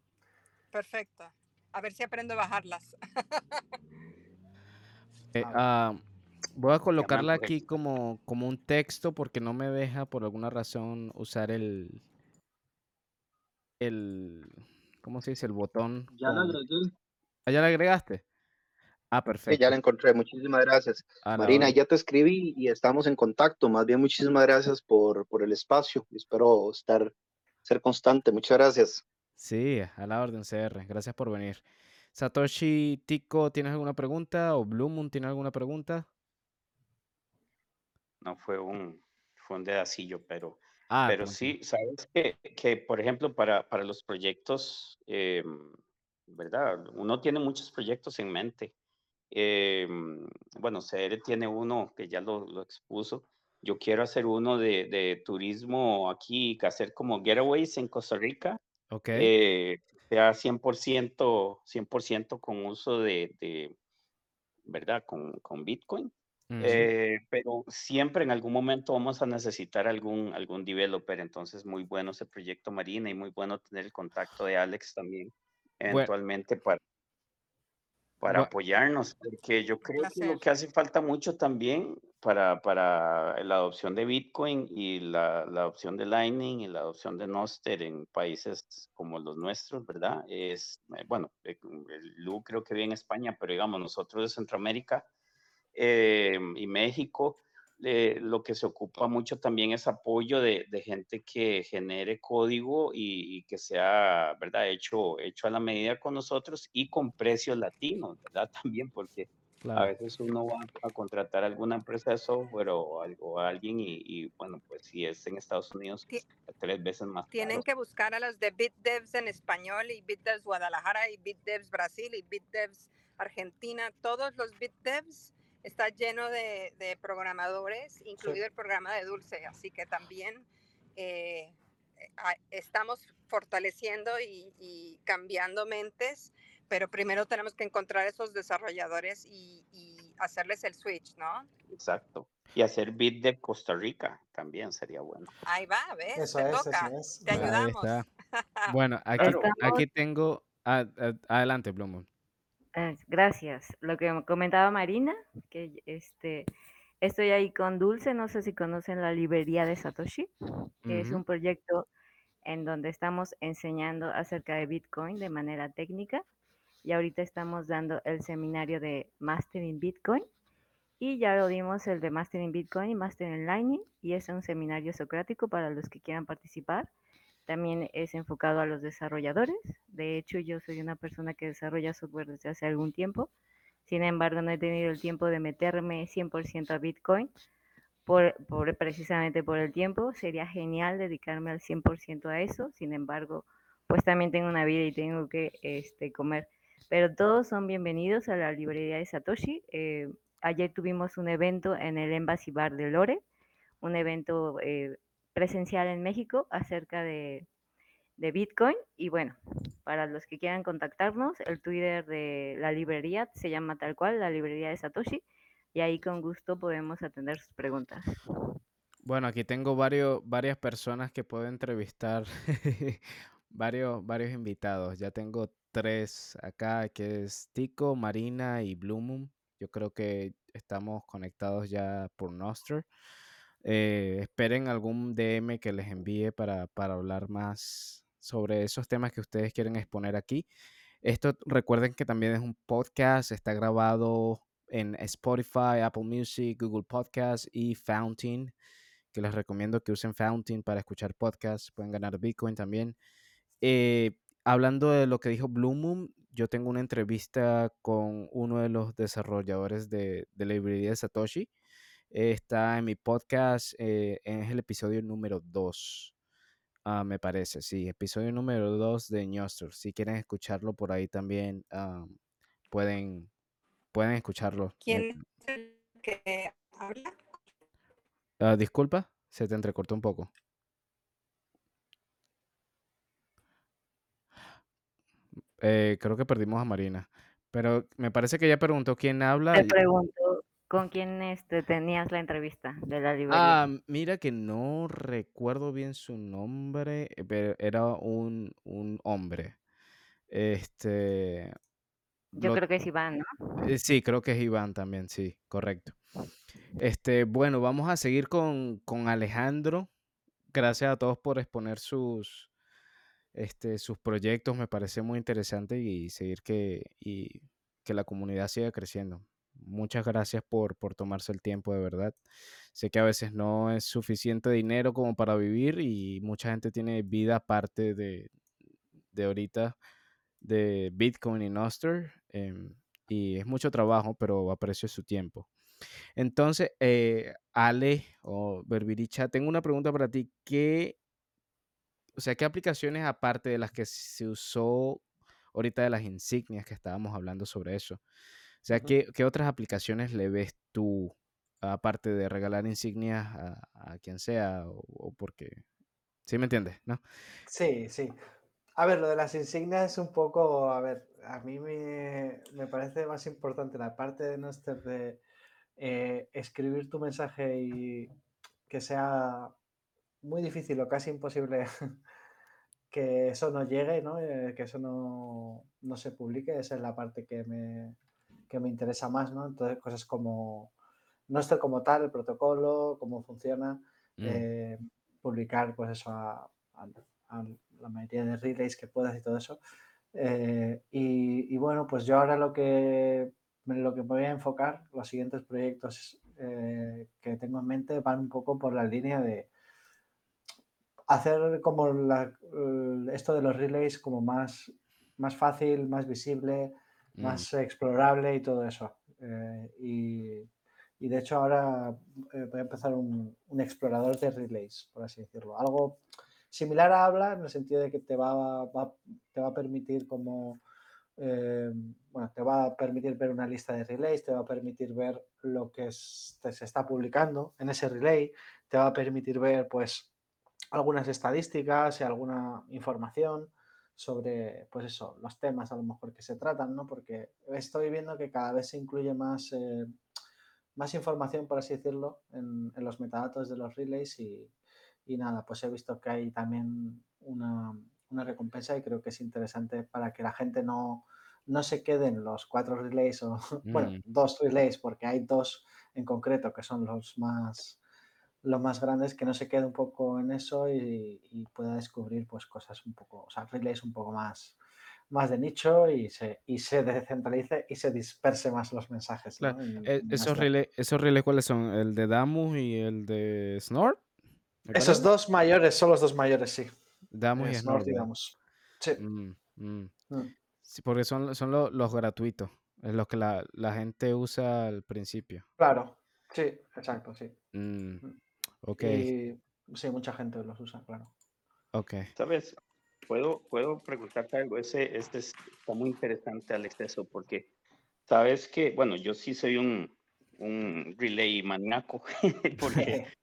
Perfecto. A ver si aprendo a bajarlas. Eh, A ver. ah, voy a colocarla aquí como, como un texto porque no me deja por alguna razón usar el. el ¿Cómo se dice? El botón. Ya la agregué. ¿Ah, ya la agregaste? Ah, Sí, perfecto. ya la encontré, muchísimas gracias. A la Marina, ya te escribí y estamos en contacto. Más bien, muchísimas gracias por, por el espacio. Espero estar, ser constante. Muchas gracias. Sí, a la orden, CR. Gracias por venir. Satoshi Tico, ¿tienes alguna pregunta? ¿O Blue Moon tiene alguna pregunta? No fue un, fue un dedacillo, pero, Ah, pero sí, sabes que, que, por ejemplo, para, para los proyectos, em, ¿verdad? Uno tiene muchos proyectos en mente. Em, bueno, CR tiene uno que ya lo, lo expuso. Yo quiero hacer uno de, de turismo aquí, que hacer como getaways en Costa Rica, Ok. eh, sea 100%, 100% con uso de, de ¿verdad? Con, con Bitcoin. Eh, pero siempre en algún momento vamos a necesitar algún, algún developer, entonces muy bueno ese proyecto Marina y muy bueno tener el contacto de Alex también, eventualmente para, para Bue- apoyarnos, porque yo creo que lo que hace falta mucho también para, para la adopción de Bitcoin y la, la adopción de Lightning y la adopción de Noster en países como los nuestros, ¿verdad? Es, eh, bueno, eh, el Lu creo que vive en España, pero digamos nosotros de Centroamérica, eh, y México, eh, lo que se ocupa mucho también es apoyo de, de gente que genere código y, y que sea, ¿verdad?, hecho, hecho a la medida con nosotros y con precios latinos, ¿verdad? También porque a Claro. veces uno va a contratar alguna empresa de software o, algo, o a alguien y, y, bueno, pues si es en Estados Unidos, tres veces más Tienen caro. que buscar a los de BitDevs en español y BitDevs Guadalajara y BitDevs Brasil y BitDevs Argentina. Todos los BitDevs está lleno de, de programadores, incluido el programa de Dulce. Así que también eh, estamos fortaleciendo y, cambiando mentes, pero primero tenemos que encontrar esos desarrolladores y, hacerles el switch, ¿no? Exacto. Y hacer bit de Costa Rica también sería bueno. Ahí va, ¿ves? Eso Te toca. Te ayudamos. bueno, aquí, aquí tengo. adelante, Blumon. Gracias. Lo que comentaba Marina, que este estoy ahí con Dulce, no sé si conocen la librería de Satoshi, que es un proyecto en donde estamos enseñando acerca de Bitcoin de manera técnica. Y ahorita estamos dando el seminario de Mastering Bitcoin. Y ya lo dimos el de Mastering Bitcoin y Mastering Lightning. Y es un seminario socrático para los que quieran participar. También es enfocado a los desarrolladores. De hecho, yo soy una persona que desarrolla software desde hace algún tiempo. Sin embargo, no he tenido el tiempo de meterme 100% a Bitcoin por, precisamente por el tiempo. Sería genial dedicarme al 100% a eso. Sin embargo, pues también tengo una vida y tengo que este, comer. Pero todos son bienvenidos a la librería de Satoshi. Eh, ayer tuvimos un evento en el Embassy Bar de Lore, un evento eh, presencial en México acerca de, de Bitcoin. Y bueno, para los que quieran contactarnos, el Twitter de la librería se llama tal cual, la librería de Satoshi y ahí con gusto podemos atender sus preguntas. Bueno, aquí tengo varios, varias personas que puedo entrevistar, varios, varios invitados. Ya tengo tres acá, que es Tico, Marina y Blue Yo creo que estamos conectados ya por Noster. Eh, esperen algún DM que les envíe para, para hablar más sobre esos temas que ustedes quieren exponer aquí. Esto recuerden que también es un podcast, está grabado en Spotify, Apple Music, Google Podcast y Fountain, que les recomiendo que usen Fountain para escuchar podcasts. Pueden ganar Bitcoin también. Eh, hablando de lo que dijo Blue Moon, yo tengo una entrevista con uno de los desarrolladores de, la librería de Satoshi. Está en mi podcast, eh, es el episodio número 2. Ah, me parece, sí, episodio número 2 de Nostr. Si quieren escucharlo por ahí también, ah, pueden, pueden escucharlo. ¿Quién es el que habla? Ah, disculpa, se te entrecortó un poco. Eh, creo que perdimos a Marina, pero me parece que ella preguntó quién habla. Te pregunto con quién este, tenías la entrevista de la librería. Ah, mira que no recuerdo bien su nombre, eh, pero era un, un hombre. Este, yo creo que es Iván, ¿no? Eh, sí, creo que es Iván también, sí, correcto. Este, bueno, vamos a seguir con, Alejandro. Gracias a todos por exponer sus, este, sus proyectos. Me parece muy interesante y seguir que, y que la comunidad siga creciendo. Muchas gracias por, por tomarse el tiempo, de verdad. Sé que a veces no es suficiente dinero como para vivir y mucha gente tiene vida aparte de, de ahorita de Bitcoin y Noster. Em, y es mucho trabajo, pero aprecio su tiempo. Entonces, eh, Ale o Berbiricha, tengo una pregunta para ti. ¿Qué, o sea, qué aplicaciones aparte de las que se usó ahorita de las insignias que estábamos hablando sobre eso? O sea, ¿qué, otras aplicaciones le ves tú, aparte de regalar insignias a, quien sea o, o porque... ¿Sí me entiendes? ¿No? Sí, sí. A ver, lo de las insignias es un poco, a ver, a mí me, parece más importante la parte de Noster de eh, escribir tu mensaje y que sea muy difícil o casi imposible que eso no llegue, ¿no? Eh, que eso no, se publique, esa es la parte que me, me interesa más, ¿no? Entonces, cosas como Noster como tal, el protocolo, cómo funciona, mm. eh, publicar, pues eso, a la mayoría de relays que puedas y todo eso. Eh, y, bueno, pues yo ahora lo que, lo que me voy a enfocar, los siguientes proyectos eh, que tengo en mente van un poco por la línea de hacer como esto de los relays como más, más fácil, más visible, mm. más explorable y todo eso. Eh, y, de hecho ahora voy a empezar un, un, explorador de relays, por así decirlo. Algo similar a habla en el sentido de que te va, te va a permitir como, eh, bueno, te va a permitir ver una lista de relays, te va a permitir ver lo que se está publicando en ese relay, te va a permitir ver, pues, algunas estadísticas y alguna información sobre, pues eso, los temas a lo mejor que se tratan, ¿no? Porque estoy viendo que cada vez se incluye más, eh, más información, por así decirlo, en, en los metadatos de los relays y, y, nada, pues he visto que hay también una, una, recompensa y creo que es interesante para que la gente no, no se quede en los cuatro relays o, mm. bueno, dos relays, porque hay dos en concreto que son los más lo más grande es que no se quede un poco en eso y, pueda descubrir pues cosas un poco, o sea, relays un poco más, más de nicho y se, y se descentralice y se disperse más los mensajes. E, esos, relays, ¿Esos relays cuáles son? ¿El de Damus y el de Snort? Esos dos mayores son los dos mayores, sí. Damus y eh, Snort. digamos. Sí. Mm, mm. Mm. sí. porque son, son los, los gratuitos, es los que la, la, gente usa al principio. Claro, sí, exacto, sí. Ok. sí, mucha gente los usa, claro. Ok. ¿Sabes? Puedo, puedo preguntarte algo. Ese, este está muy interesante, al exceso porque sabes que, bueno, yo sí soy un, un relay maníaco, porque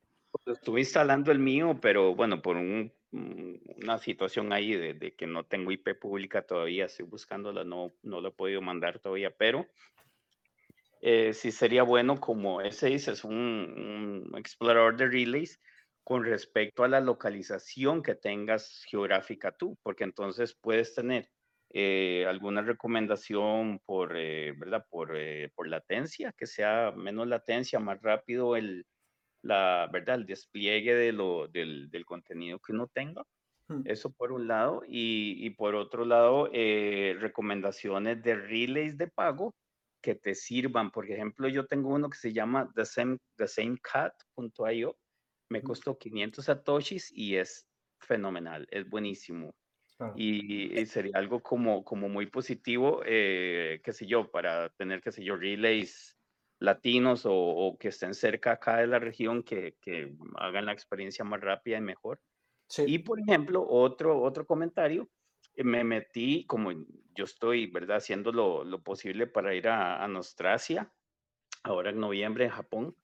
estuve instalando el mío, pero bueno, por un, una situación ahí de, de, que no tengo IP pública todavía, estoy buscándola, no, no lo he podido mandar todavía, pero eh, sí sería bueno, como ese dice, es un, explorador de relays con respecto a la localización que tengas geográfica tú, porque entonces puedes tener eh, alguna recomendación por, eh, ¿verdad? Por, por latencia, que sea menos latencia, más rápido el, la, ¿verdad? el despliegue de lo, del, del contenido que uno tenga. Hmm. Eso por un lado. Y, y por otro lado, recomendaciones de relays de pago que te sirvan. Por ejemplo, yo tengo uno que se llama The Same, The Same Cat.io. Me costó 500 satoshis y es fenomenal, es buenísimo. Y, sería algo como, como muy positivo, eh, qué sé yo, para tener, qué sé yo, relays latinos o, que estén cerca acá de la región, que, que, hagan la experiencia más rápida y mejor. Y, por ejemplo, otro, otro comentario, me metí, como yo estoy, ¿verdad? Haciendo lo, lo posible para ir a, a, Nostracia, ahora en noviembre en Japón.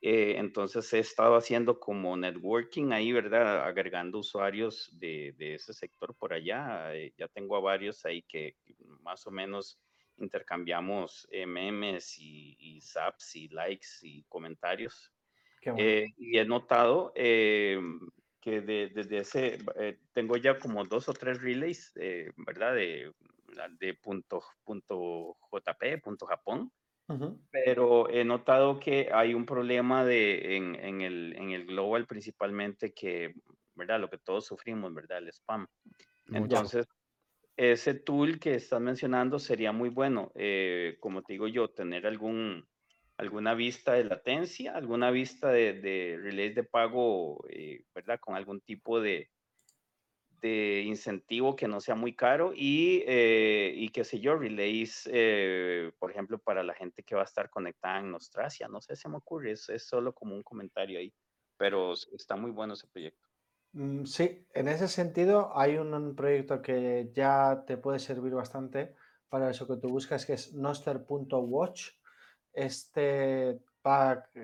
Eh, entonces he estado haciendo como networking ahí, ¿verdad? Agregando usuarios de, de ese sector por allá. Eh, ya tengo a varios ahí que, más o menos intercambiamos eh, memes y, y zaps y likes y comentarios. Bueno. y he notado que desde ese, eh, tengo ya como dos o tres relays, eh, ¿verdad? De, de punto, punto JP, punto Japón. Pero he notado que hay un problema de, en, en, el, en el global principalmente que, ¿verdad? Lo que todos sufrimos, ¿verdad? El spam. Entonces, ese tool que estás mencionando sería muy bueno. Eh, como te digo yo, tener algún, alguna vista de latencia, alguna vista de, de relays de pago, eh, ¿verdad? Con algún tipo de, de incentivo que no sea muy caro y, eh, y qué sé yo, relays, eh, por ejemplo, para la gente que va a estar conectada en Nostracia, no sé, se me ocurre, es, es solo como un comentario ahí, pero está muy bueno ese proyecto. Mm, sí, en ese sentido hay un, proyecto que ya te puede servir bastante para eso que tú buscas, que es noster.watch este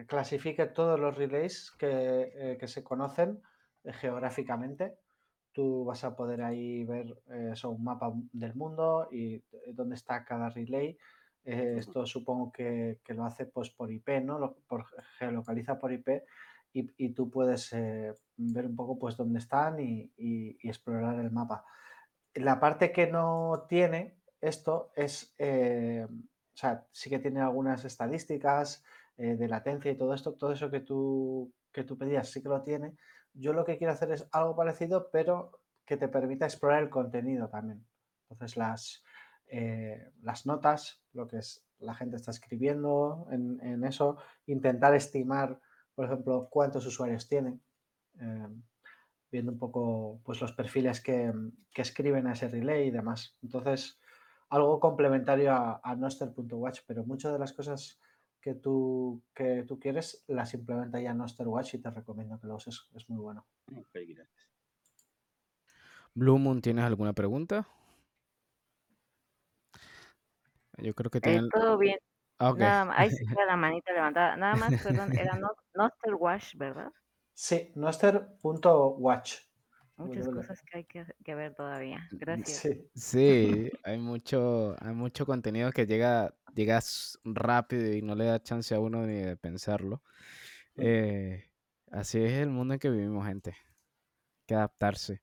clasifique todos los relays que, eh, que se conocen eh, geográficamente. Tú vas a poder ahí ver eh, un mapa del mundo y eh, dónde está cada relay. Eh, esto supongo que, que, lo hace pues, por IP, ¿no? Lo, por, geolocaliza por IP y, y tú puedes ver un poco pues, dónde están y, y, y, explorar el mapa. La parte que no tiene esto es o sea, sí que tiene algunas estadísticas eh, de latencia y todo esto, todo eso que tú, que tú pedías sí que lo tiene. Yo lo que quiero hacer es algo parecido, pero que te permita explorar el contenido también. Entonces, las, eh, las notas, lo que es la gente está escribiendo en, eso, intentar estimar, por ejemplo, cuántos usuarios tienen, eh, viendo un poco pues, los perfiles que, que, escriben a ese relay y demás. Entonces, algo complementario a, a Noster.watch, pero muchas de las cosas que tú, que tú quieres las implementa ya Noster.watch y te recomiendo que lo uses, es muy bueno. Ok, gracias. Blue Moon, ¿tienes alguna pregunta? Yo creo que tienen... Eh, todo bien. Ah, okay. Nada más, ahí sí la manita levantada. Nada más, perdón, era no, Noster Watch, ¿verdad? Sí, noster.watch. Muchas cosas que hay que, que ver todavía. Gracias. Sí, Sí, hay mucho, hay mucho contenido que llega, llega rápido y no le da chance a uno ni de pensarlo. Eh, así es el mundo en que vivimos, gente. Hay que adaptarse.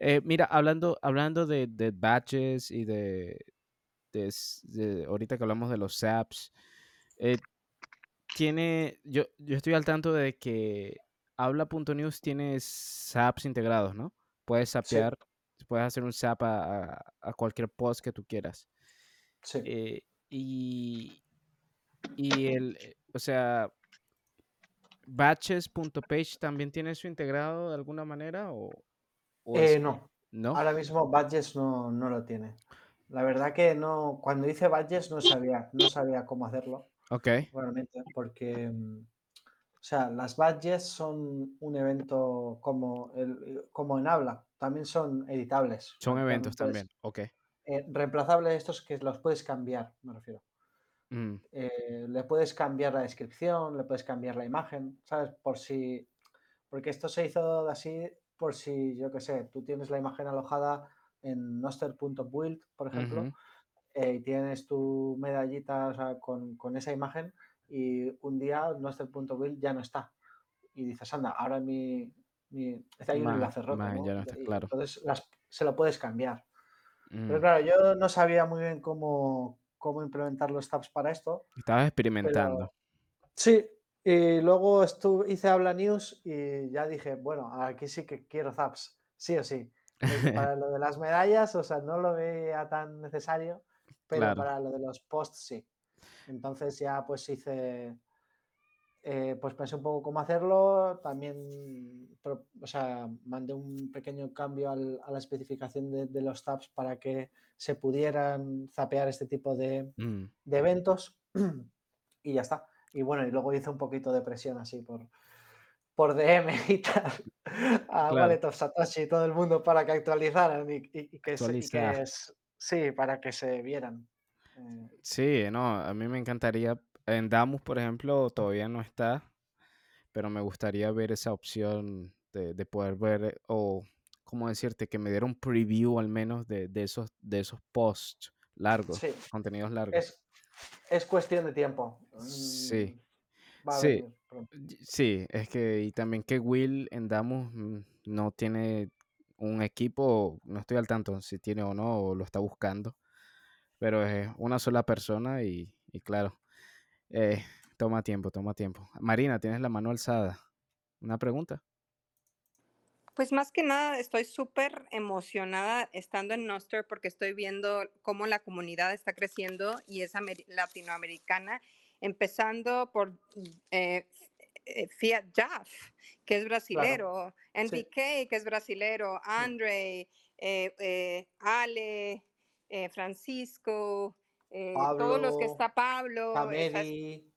Eh, mira, hablando, hablando de, de badges y de, de- ahorita que hablamos de los apps, eh, tiene, yo, yo estoy al tanto de que Habla.news tiene apps integrados, ¿no? Puedes sí, sapear, puedes hacer un zap a, a- a cualquier post que tú quieras. sí. Eh, y, y el, eh, o sea, batches.page también tiene eso integrado de alguna manera o, Eh, no, no? ahora mismo Badges no, no lo tiene. La verdad que no, cuando hice Badges no sabía, no sabía cómo hacerlo Ok, realmente, porque, mm, o sea, las Badges son un evento como, el, como en habla, también son editables. son eventos también Ok. eh, reemplazables estos que los puedes cambiar, me refiero. Mm, Eh, le puedes cambiar la descripción, le puedes cambiar la imagen, ¿sabes? Por si, porque esto se hizo así por si, yo qué sé, tú tienes la imagen alojada en noster.build, por ejemplo, eh, y tienes tu medallita o sea, con, con esa imagen y un día noster.build ya no está. Y dices, anda, ahora mi, mi hay un Más, enlace roto, más ¿no? ya no está Y claro. entonces las, se lo puedes cambiar. Pero Mm, claro, yo no sabía muy bien cómo, cómo implementar los tabs para esto, Estabas experimentando. pero sí, y luego hice Habla News y ya dije, bueno, aquí sí que quiero zaps, sí o sí. Para lo de las medallas, o sea, no lo veía tan necesario, pero Claro. para lo de los posts sí. Entonces ya pues hice, eh, pues pensé un poco cómo hacerlo, también, o sea, mandé un pequeño cambio al- a la especificación de, de los tabs para que se pudieran zapear este tipo de, Mm, de eventos y ya está. Y bueno, y luego hice un poquito de presión así por, por DM y tal a Claro. Wallet of Satoshi y todo el mundo para que actualizaran y, y- y que, se, y que sí, para que se vieran. Sí, no, a mí me encantaría. En Damus, por ejemplo, todavía no está, pero me gustaría ver esa opción de, de poder ver, o cómo decirte, que me diera un preview al menos de, de esos, de esos posts largos, sí, contenidos largos. es, es cuestión de tiempo. Sí, Mm, Va sí, sí, es que, y también que Will en Damus mm, no tiene un equipo, no estoy al tanto si tiene o no, o lo está buscando, pero es una sola persona y, y claro. Eh, toma tiempo, toma tiempo. Marina, tienes la mano alzada. ¿Una pregunta? Pues más que nada estoy súper emocionada estando en Noster porque estoy viendo cómo la comunidad está creciendo y es amer- latinoamericana, empezando por eh, eh, Fiat Jaff, que es brasilero, Sí, NDK, que es brasilero. Andre, eh, eh, Ale, eh, Francisco, eh, todos los que Pablo, está Pablo,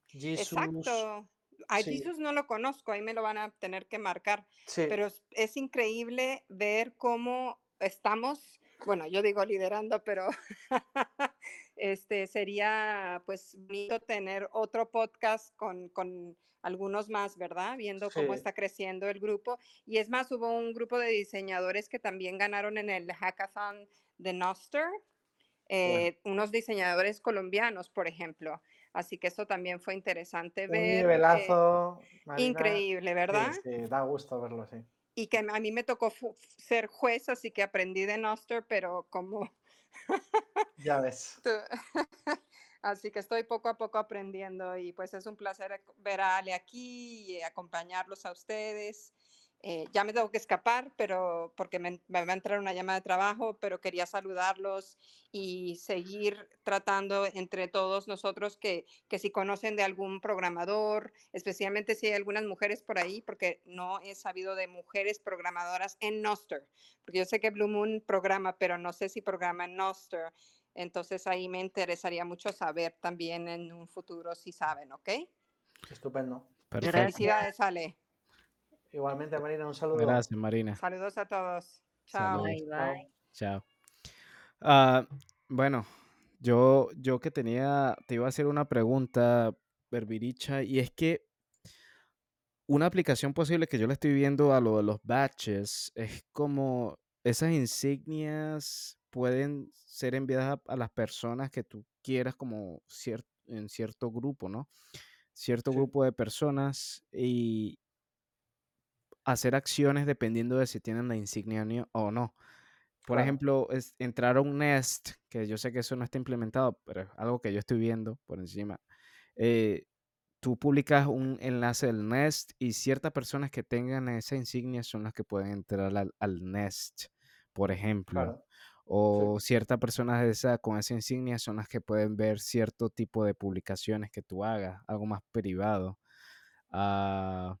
Jesus. exacto. A Sí, Jesus no lo conozco, ahí me lo van a tener que marcar sí, pero es, es increíble ver cómo estamos, bueno, yo digo liderando, pero este sería pues bonito tener otro podcast con, con algunos más, ¿verdad? Viendo cómo está creciendo el grupo. Y es más, hubo un grupo de diseñadores que también ganaron en el hackathon de Noster, bueno. eh, unos diseñadores colombianos, por ejemplo. Así que eso también fue interesante Un ver. eh, nivelazo, Marina. increíble, Sí, ¿verdad? sí, da gusto verlo, sí. y que a mí me tocó ser juez, así que aprendí de Noster, pero como Ya ves. Así que estoy poco a poco aprendiendo y pues es un placer ac- ver a Ale aquí y acompañarlos a ustedes. Eh, ya me tengo que escapar, pero porque me, me va a entrar una llamada de trabajo, pero quería saludarlos y seguir tratando entre todos nosotros que, que si conocen de algún programador, especialmente si hay algunas mujeres por ahí, porque no he sabido de mujeres programadoras en Noster, porque yo sé que Blue Moon programa, pero no sé si programa en Noster. Entonces ahí me interesaría mucho saber también en un futuro si saben, ¿ok? Estupendo. Perfecto. Felicidades, Ale. Igualmente, Marina, un saludo. Gracias, Marina. Saludos a todos. Chao. Bye, Chao. bye. Chao. Ah, bueno, yo, yo que tenía, te iba a hacer una pregunta, Berbiricha, y es que una aplicación posible que yo le estoy viendo a lo de los batches es como esas insignias pueden ser enviadas a, a las personas que tú quieras como cier- en cierto grupo, ¿no? Cierto Sí. grupo de personas y hacer acciones dependiendo de si tienen la insignia ni- o no. Por Claro. ejemplo, es entrar a un Nest, que yo sé que eso no está implementado, pero es algo que yo estoy viendo por encima. eh, tú publicas un enlace del Nest y ciertas personas que tengan esa insignia son las que pueden entrar al, al Nest, por ejemplo. Claro. O ciertas personas de esa, con esa insignia son las que pueden ver cierto tipo de publicaciones que tú hagas, algo más privado. Ah,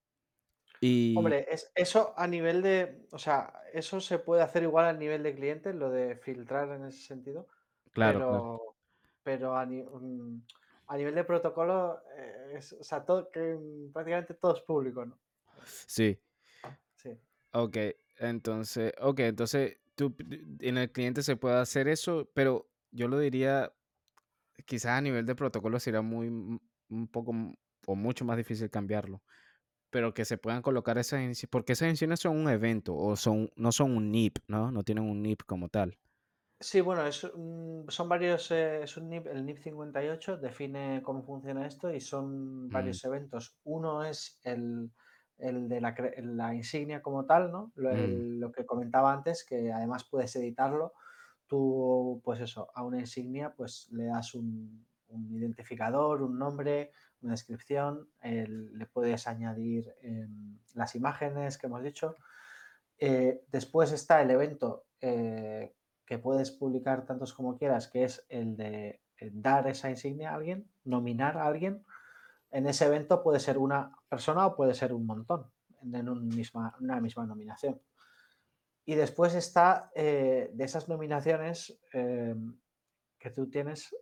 y Hombre, es, eso a nivel de, o sea, eso se puede hacer igual a nivel de cliente, lo de filtrar en ese sentido, claro, claro. pero, pero a, mm, a nivel de protocolo, eh, es, o sea, todo, que prácticamente todo es público, ¿no? Sí. Sí. Ok, entonces, ok, entonces tú en el cliente se puede hacer eso, pero yo lo diría, quizás a nivel de protocolo sería muy un poco o mucho más difícil cambiarlo, pero que se puedan colocar esas insignias, porque esas insignias son un evento o son no son un NIP, ¿no? No tienen un NIP como tal. Sí, bueno, es, son varios, eh, es un NIP, el NIP 58 define cómo funciona esto y son Mm, varios eventos. Uno es el, el de la, la insignia como tal, ¿no? Lo, mm, lo que comentaba antes, que además puedes editarlo. Tú, pues eso, a una insignia pues le das un, un identificador, un nombre, descripción, le puedes añadir em, las imágenes que hemos dicho. Eh, después está el evento eh, que puedes publicar tantos como quieras, que es el de eh, dar esa insignia a alguien, nominar a alguien. En ese evento puede ser una persona o puede ser un montón en un misma, una misma nominación. Y después está de esas nominaciones eh, que tú tienes,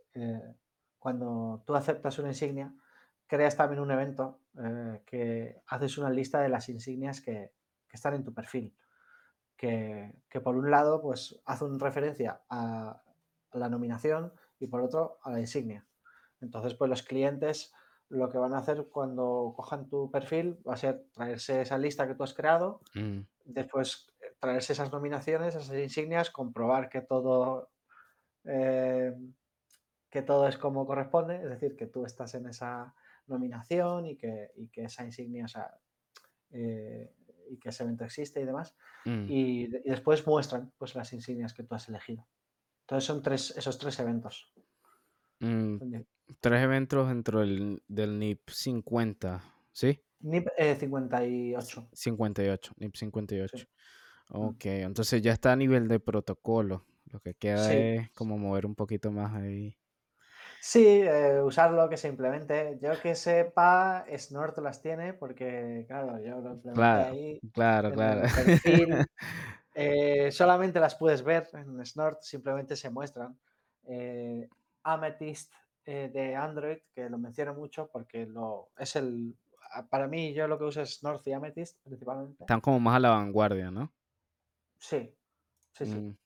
cuando tú aceptas una insignia, creas también un evento eh, que haces una lista de las insignias que, que están en tu perfil que, que por un lado pues hace una referencia a la nominación y por otro a la insignia. Entonces pues los clientes lo que van a hacer cuando cojan tu perfil va a ser traerse esa lista que tú has creado, mm, después eh, traerse esas nominaciones, esas insignias, comprobar que todo, eh, que todo es como corresponde, es decir, que tú estás en esa nominación y que, y que esa insignia, o sea, eh, y que ese evento existe y demás mm, y, de- y después muestran pues las insignias que tú has elegido. Entonces son tres, esos tres eventos. mm, Tres eventos dentro del, del NIP 50, ¿sí? NIP eh, 58. 58, NIP 58. Sí. Ok, entonces ya está a nivel de protocolo. Lo que queda Sí. es como mover un poquito más ahí. Sí, eh, usarlo que se implemente. Yo que sepa, Snort las tiene porque, claro, yo lo implementé Claro, ahí claro, en claro. el perfil. Eh, solamente las puedes ver en Snort, simplemente se muestran. Eh, Amethyst eh, de Android, que lo menciono mucho porque lo, es el. Para mí, yo lo que uso es Snort y Amethyst principalmente. Están como más a la vanguardia, ¿no? Sí, sí, sí, Mm,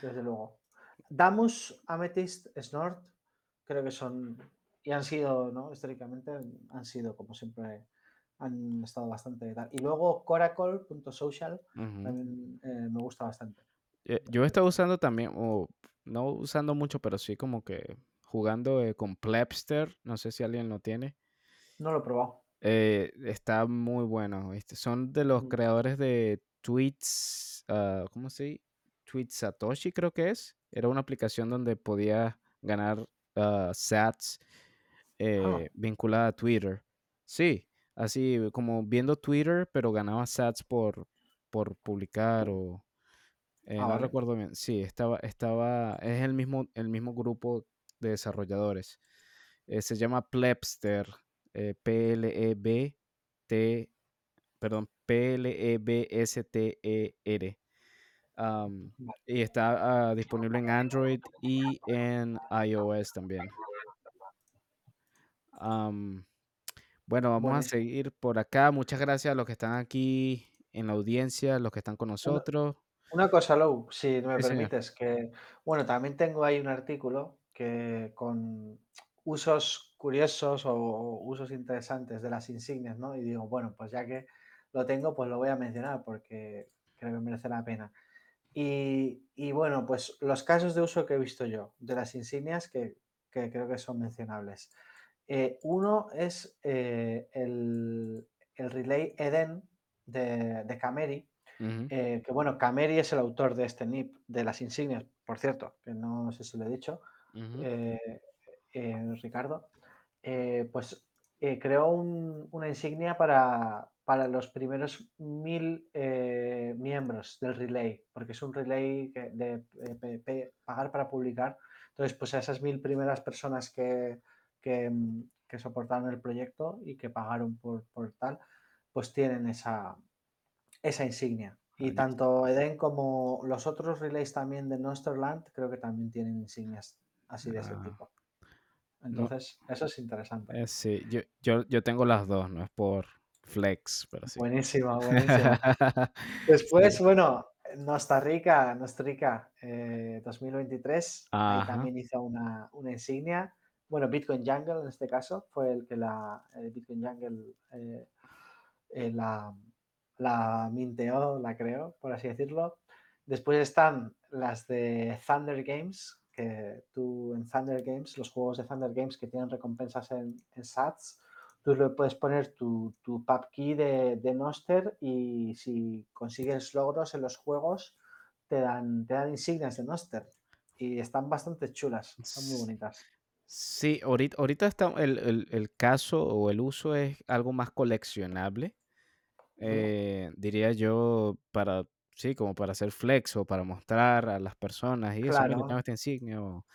desde luego. Damus, Amethyst, Snort, creo que son. Y han sido, ¿no? Históricamente han sido, como siempre, han estado bastante tal. Y luego Coracle.social ujú. también eh, me gusta bastante. Eh, Yo he estado usando también, o no usando mucho, pero sí como que jugando eh, con Plebster. No sé si alguien lo tiene. No lo he probado. Eh, está muy bueno. ¿viste? Son de los Mm. creadores de Tweets, ah, ¿cómo se dice? Tweet Satoshi creo que es. Era una aplicación donde podía ganar ah, sats eh, vinculada a Twitter. Sí, así como viendo Twitter, pero ganaba sats por, por publicar o... eh, Ah, no recuerdo bien. Sí, estaba, estaba, es el mismo, el mismo grupo de desarrolladores. Eh, se llama Plebster, eh, P-L-E-B-T, perdón, P-L-E-B-S-T-E-R. Y está ah, disponible en Android y en iOS también. Am, bueno, vamos a seguir por acá. Muchas gracias a los que están aquí en la audiencia, los que están con nosotros. una cosa, Lou, si me Sí, señor. permites, que, bueno, también tengo ahí un artículo que con usos curiosos o usos interesantes de las insignias, ¿no? Y digo, bueno, pues ya que lo tengo, pues lo voy a mencionar porque creo que merece la pena. Y, y bueno, pues los casos de uso que he visto yo de las insignias que, que creo que son mencionables. Eh, uno es eh, el, el, relay Eden de, de Cameri, eh, que bueno, Cameri es el autor de este NIP, de las insignias, por cierto, que no sé si lo he dicho, Ricardo, pues creó un- una insignia para, para los primeros mil eh, miembros del relay, porque es un relay de, eh, pagar para publicar. Entonces, pues a esas mil primeras personas que, que, mm, que soportaron el proyecto y que pagaron por, por tal, pues tienen esa, esa insignia. Y tanto Eden como los otros relays también de Nosterland creo que también tienen insignias así de ese Ah. tipo. Entonces, eso es interesante. Eh, sí, yo, yo, yo tengo las dos, no es por flex, pero sí. Buenísima, buenísima. Después, bueno, Costa Rica, Costa Rica eh, 2023, ahí Ajá. también hizo una, una insignia. Bueno, Bitcoin Jungle en este caso fue el que la el Bitcoin Jungle eh, eh, la, la minteó, la creó, por así decirlo. Después están las de Thunder Games, que tú en Thunder Games, los juegos de Thunder Games que tienen recompensas en, en sats, tú le puedes poner tu, tu pub key de, de Noster y si consigues logros en los juegos, te dan, te dan insignias de Noster. Y están bastante chulas, son muy bonitas. Sí, ahorita, ahorita está el, el- el caso o el uso es algo más coleccionable. eh, diría yo, para, sí, como para hacer flex o para mostrar a las personas y eso, mira, tengo Claro, esta insignia o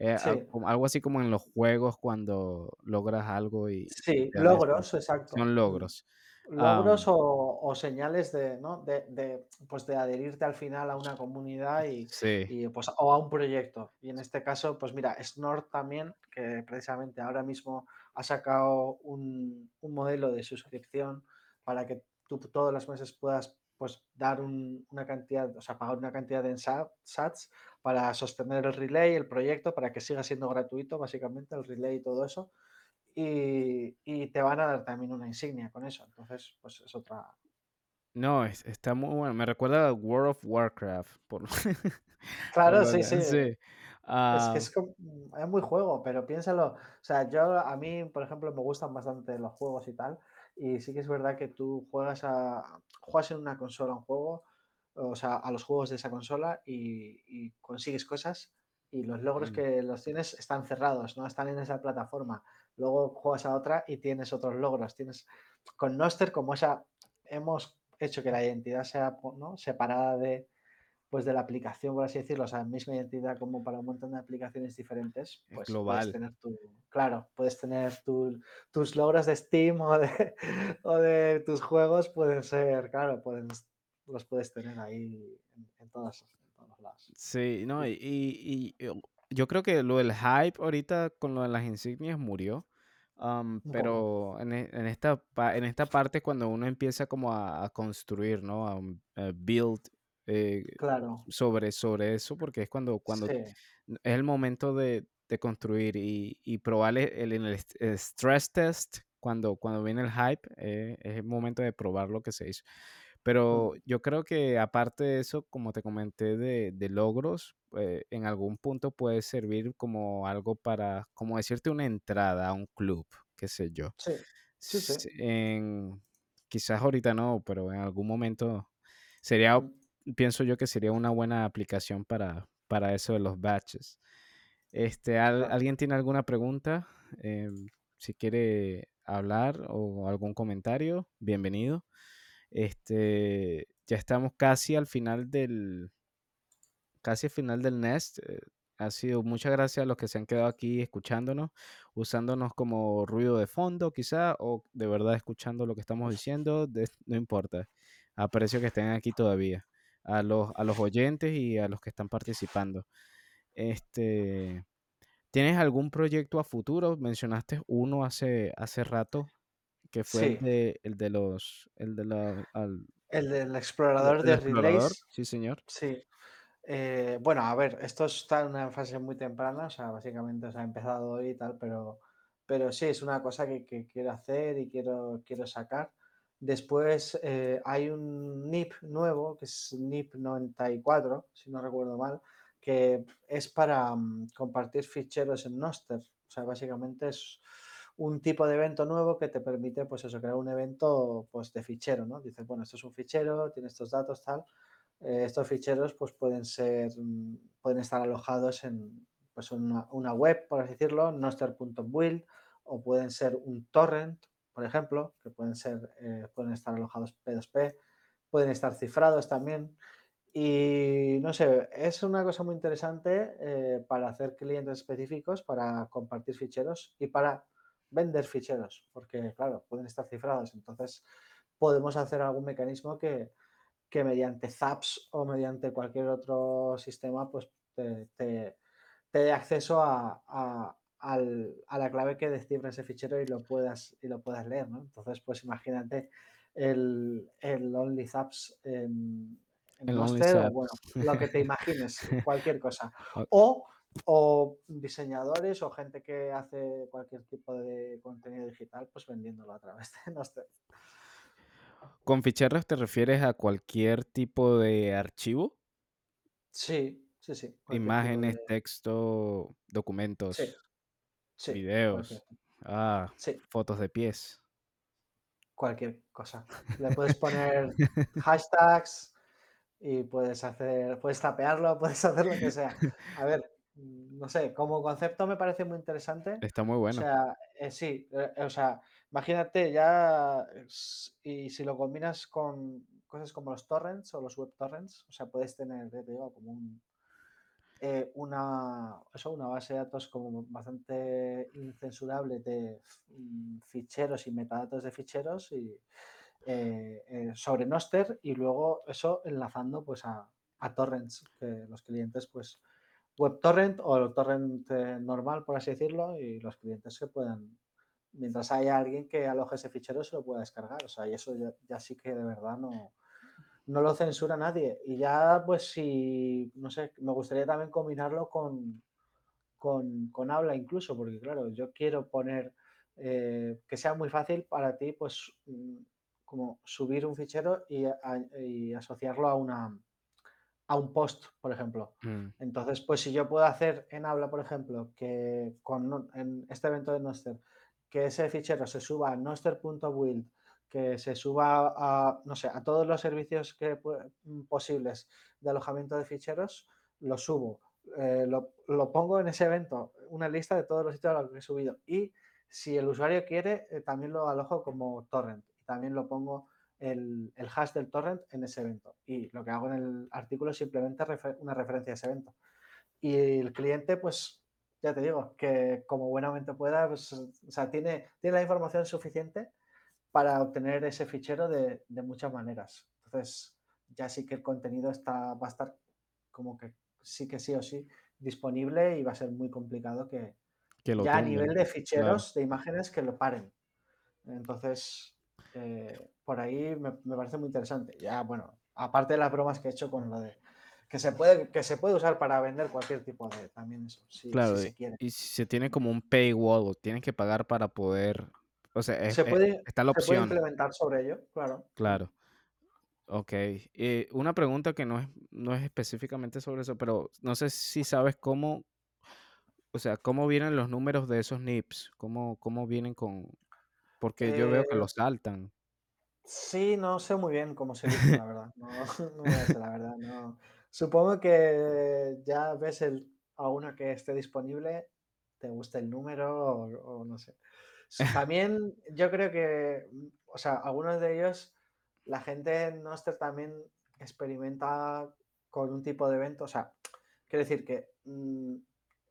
eh, sí, algo así como en los juegos cuando logras algo y, sí, logros, exacto. Son logros. logros o, o señales de, ¿no? de, de, pues de adherirte al final a una comunidad y, sí, y, pues, o a un proyecto. Y en este caso, pues mira, Snort también, que precisamente ahora mismo ha sacado un, un modelo de suscripción para que tú todos los meses puedas pues dar un- una cantidad, o sea, pagar una cantidad en sa- sats para sostener el relay, el proyecto, para que siga siendo gratuito, básicamente, el relay y todo eso y, y te van a dar también una insignia con eso. Entonces, pues es otra. no, es- está muy bueno. Me recuerda a World of Warcraft. Por, Claro, sí, sí. sí. Es que Ah, es, como- es muy juego, pero piénsalo. O sea, yo a mí, por ejemplo, me gustan bastante los juegos y tal. Y sí que es verdad que tú juegas a juegas en una consola un juego, o sea, a los juegos de esa consola y, y consigues cosas y los logros mm, que los tienes están cerrados, no están en esa plataforma. Luego juegas a otra y tienes otros logros. Tienes con Noster como esa hemos hecho que la identidad sea ¿no? separada de pues de la aplicación, por así decirlo, o sea, misma identidad como para un montón de aplicaciones diferentes, es pues puedes global. tener tu, claro, puedes tener tu- tus logros de Steam o de, o de tus juegos, pueden ser, claro, pueden, los puedes tener ahí en, en todos, en todos lados. Sí, no, y, y- y yo creo que lo del hype ahorita con lo de las insignias murió. pero en, e- en esta, en esta parte cuando uno empieza como a, a construir, ¿no? A build eh, Claro, sobre, sobre eso, porque es cuando, cuando sí, es el momento de, de construir y, y probar el, el- el el stress test cuando, cuando viene el hype, eh, es el momento de probar lo que se hizo. Pero yo creo que aparte de eso, como te comenté, de, de logros, eh, en algún punto puede servir como algo para, como decirte una entrada a un club, qué sé yo. sí, sí, sí, En, quizás ahorita no, pero en algún momento sería, pienso yo que sería una buena aplicación para, para eso de los batches. Este, ¿al- claro. ¿alguien tiene alguna pregunta? Em, si quiere hablar o algún comentario, bienvenido. Este, ya estamos casi al final del, casi al final del Nest. eh, Ha sido muchas gracias a los que se han quedado aquí escuchándonos, usándonos como ruido de fondo quizá, o de verdad escuchando lo que estamos diciendo, de- no importa. Aprecio que estén aquí todavía. A los, a los oyentes y a los que están participando. Este, ¿tienes algún proyecto a futuro? Mencionaste uno hace, hace rato, que fue el de, el de los, el de la, al- el del el, explorador el de explorador, relays, sí señor. sí. Eh, bueno, a ver, esto está en una fase muy temprana, o sea, básicamente se ha empezado hoy y tal, pero, pero sí, es una cosa que, que quiero hacer y quiero, quiero sacar. Después eh, hay un NIP nuevo, que es NIP 94, si no recuerdo mal, que es para mm, compartir ficheros en Noster. O sea, básicamente es un tipo de evento nuevo que te permite, pues eso, crear un evento pues, de fichero, ¿no? Dices, bueno, esto es un fichero, tiene estos datos, tal. Eh, estos ficheros pues pueden ser, mm, pueden estar alojados en pues, una, web, por así decirlo, noster.build, o pueden ser un torrent, por ejemplo, que pueden ser, eh, pueden estar alojados P2P, pueden estar cifrados también. Y no sé, es una cosa muy interesante eh, para hacer clientes específicos, para compartir ficheros y para vender ficheros, porque claro, pueden estar cifrados. Entonces, podemos hacer algún mecanismo que, que mediante ZAPs o mediante cualquier otro sistema, pues te, te, dé acceso a, a, a, la clave que descifra ese fichero y lo puedas, y lo puedas leer. ¿no? Entonces, pues imagínate el, el OnlyZaps en en o bueno, lo que te imagines, cualquier cosa. O, o, diseñadores o gente que hace cualquier tipo de contenido digital, pues vendiéndolo a través de Noster. ¿Con ficheros te refieres a cualquier tipo de archivo? Sí, sí, sí. Imágenes, texto, documentos, sí, videos, ah, fotos de pies. Cualquier cosa. Le puedes poner hashtags, y puedes hacer, puedes tapearlo, puedes hacer lo que sea. A ver, no sé, como concepto me parece muy interesante. Está muy bueno. O sea, eh, sí, eh, o sea, imagínate ya, y si lo combinas con cosas como los torrents o los web torrents, o sea, puedes tener, te digo, como un, eh, una, eso, una base de datos como bastante incensurable de mm, ficheros y metadatos de ficheros y eh, eh, sobre Noster y luego eso enlazando pues a, torrents, que los clientes pues WebTorrent o el torrent eh, normal, por así decirlo, y los clientes que puedan, mientras haya alguien que aloje ese fichero, se lo pueda descargar. O sea, y eso ya, sí que de verdad no, no lo censura nadie. Y ya, pues si, no sé, me gustaría también combinarlo con, con, con habla incluso, porque claro, yo quiero poner que sea muy fácil para ti, pues mm, como subir un fichero y, asociarlo a una a un post, por ejemplo. Mm. Entonces, pues si yo puedo hacer en habla, por ejemplo, que con en este evento de Noster, que ese fichero se suba a noster.build, que se suba a, no sé, a todos los servicios que, posibles de alojamiento de ficheros, lo subo. Eh, lo, pongo en ese evento, una lista de todos los sitios a los que he subido. Y si el usuario quiere, eh, también lo alojo como torrent también lo pongo el, hash del torrent en ese evento. Y lo que hago en el artículo es simplemente una referencia a ese evento. Y el cliente, pues, ya te digo, que como buenamente pueda, pues, o sea, tiene, tiene la información suficiente para obtener ese fichero de, muchas maneras. Entonces, ya sí que el contenido está, va a estar como que sí que sí o sí disponible y va a ser muy complicado que, ya a nivel de ficheros, de imágenes, que lo paren. Entonces, eh, por ahí me, parece muy interesante. Ya, bueno, aparte de las bromas que he hecho con lo de que se puede, que se puede usar para vender cualquier tipo de también eso, si, claro, se quiere. Y si se tiene como un paywall, tienes que pagar para poder. O sea, se puede, está la opción. implementar sobre ello, claro. Claro. Ok. una pregunta que no es, no es específicamente sobre eso, pero no sé si sabes cómo, o sea, cómo vienen los números de esos NIPs, cómo, cómo vienen con, porque yo veo que eh, saltan. Sí, no sé muy bien cómo se dice, la verdad. No, no la verdad. No. Supongo que ya ves el, alguna que esté disponible, te gusta el número o, no sé. También yo creo que, o sea, algunos de ellos, la gente en Noster también experimenta con un tipo de evento. O sea, quiero decir que mm,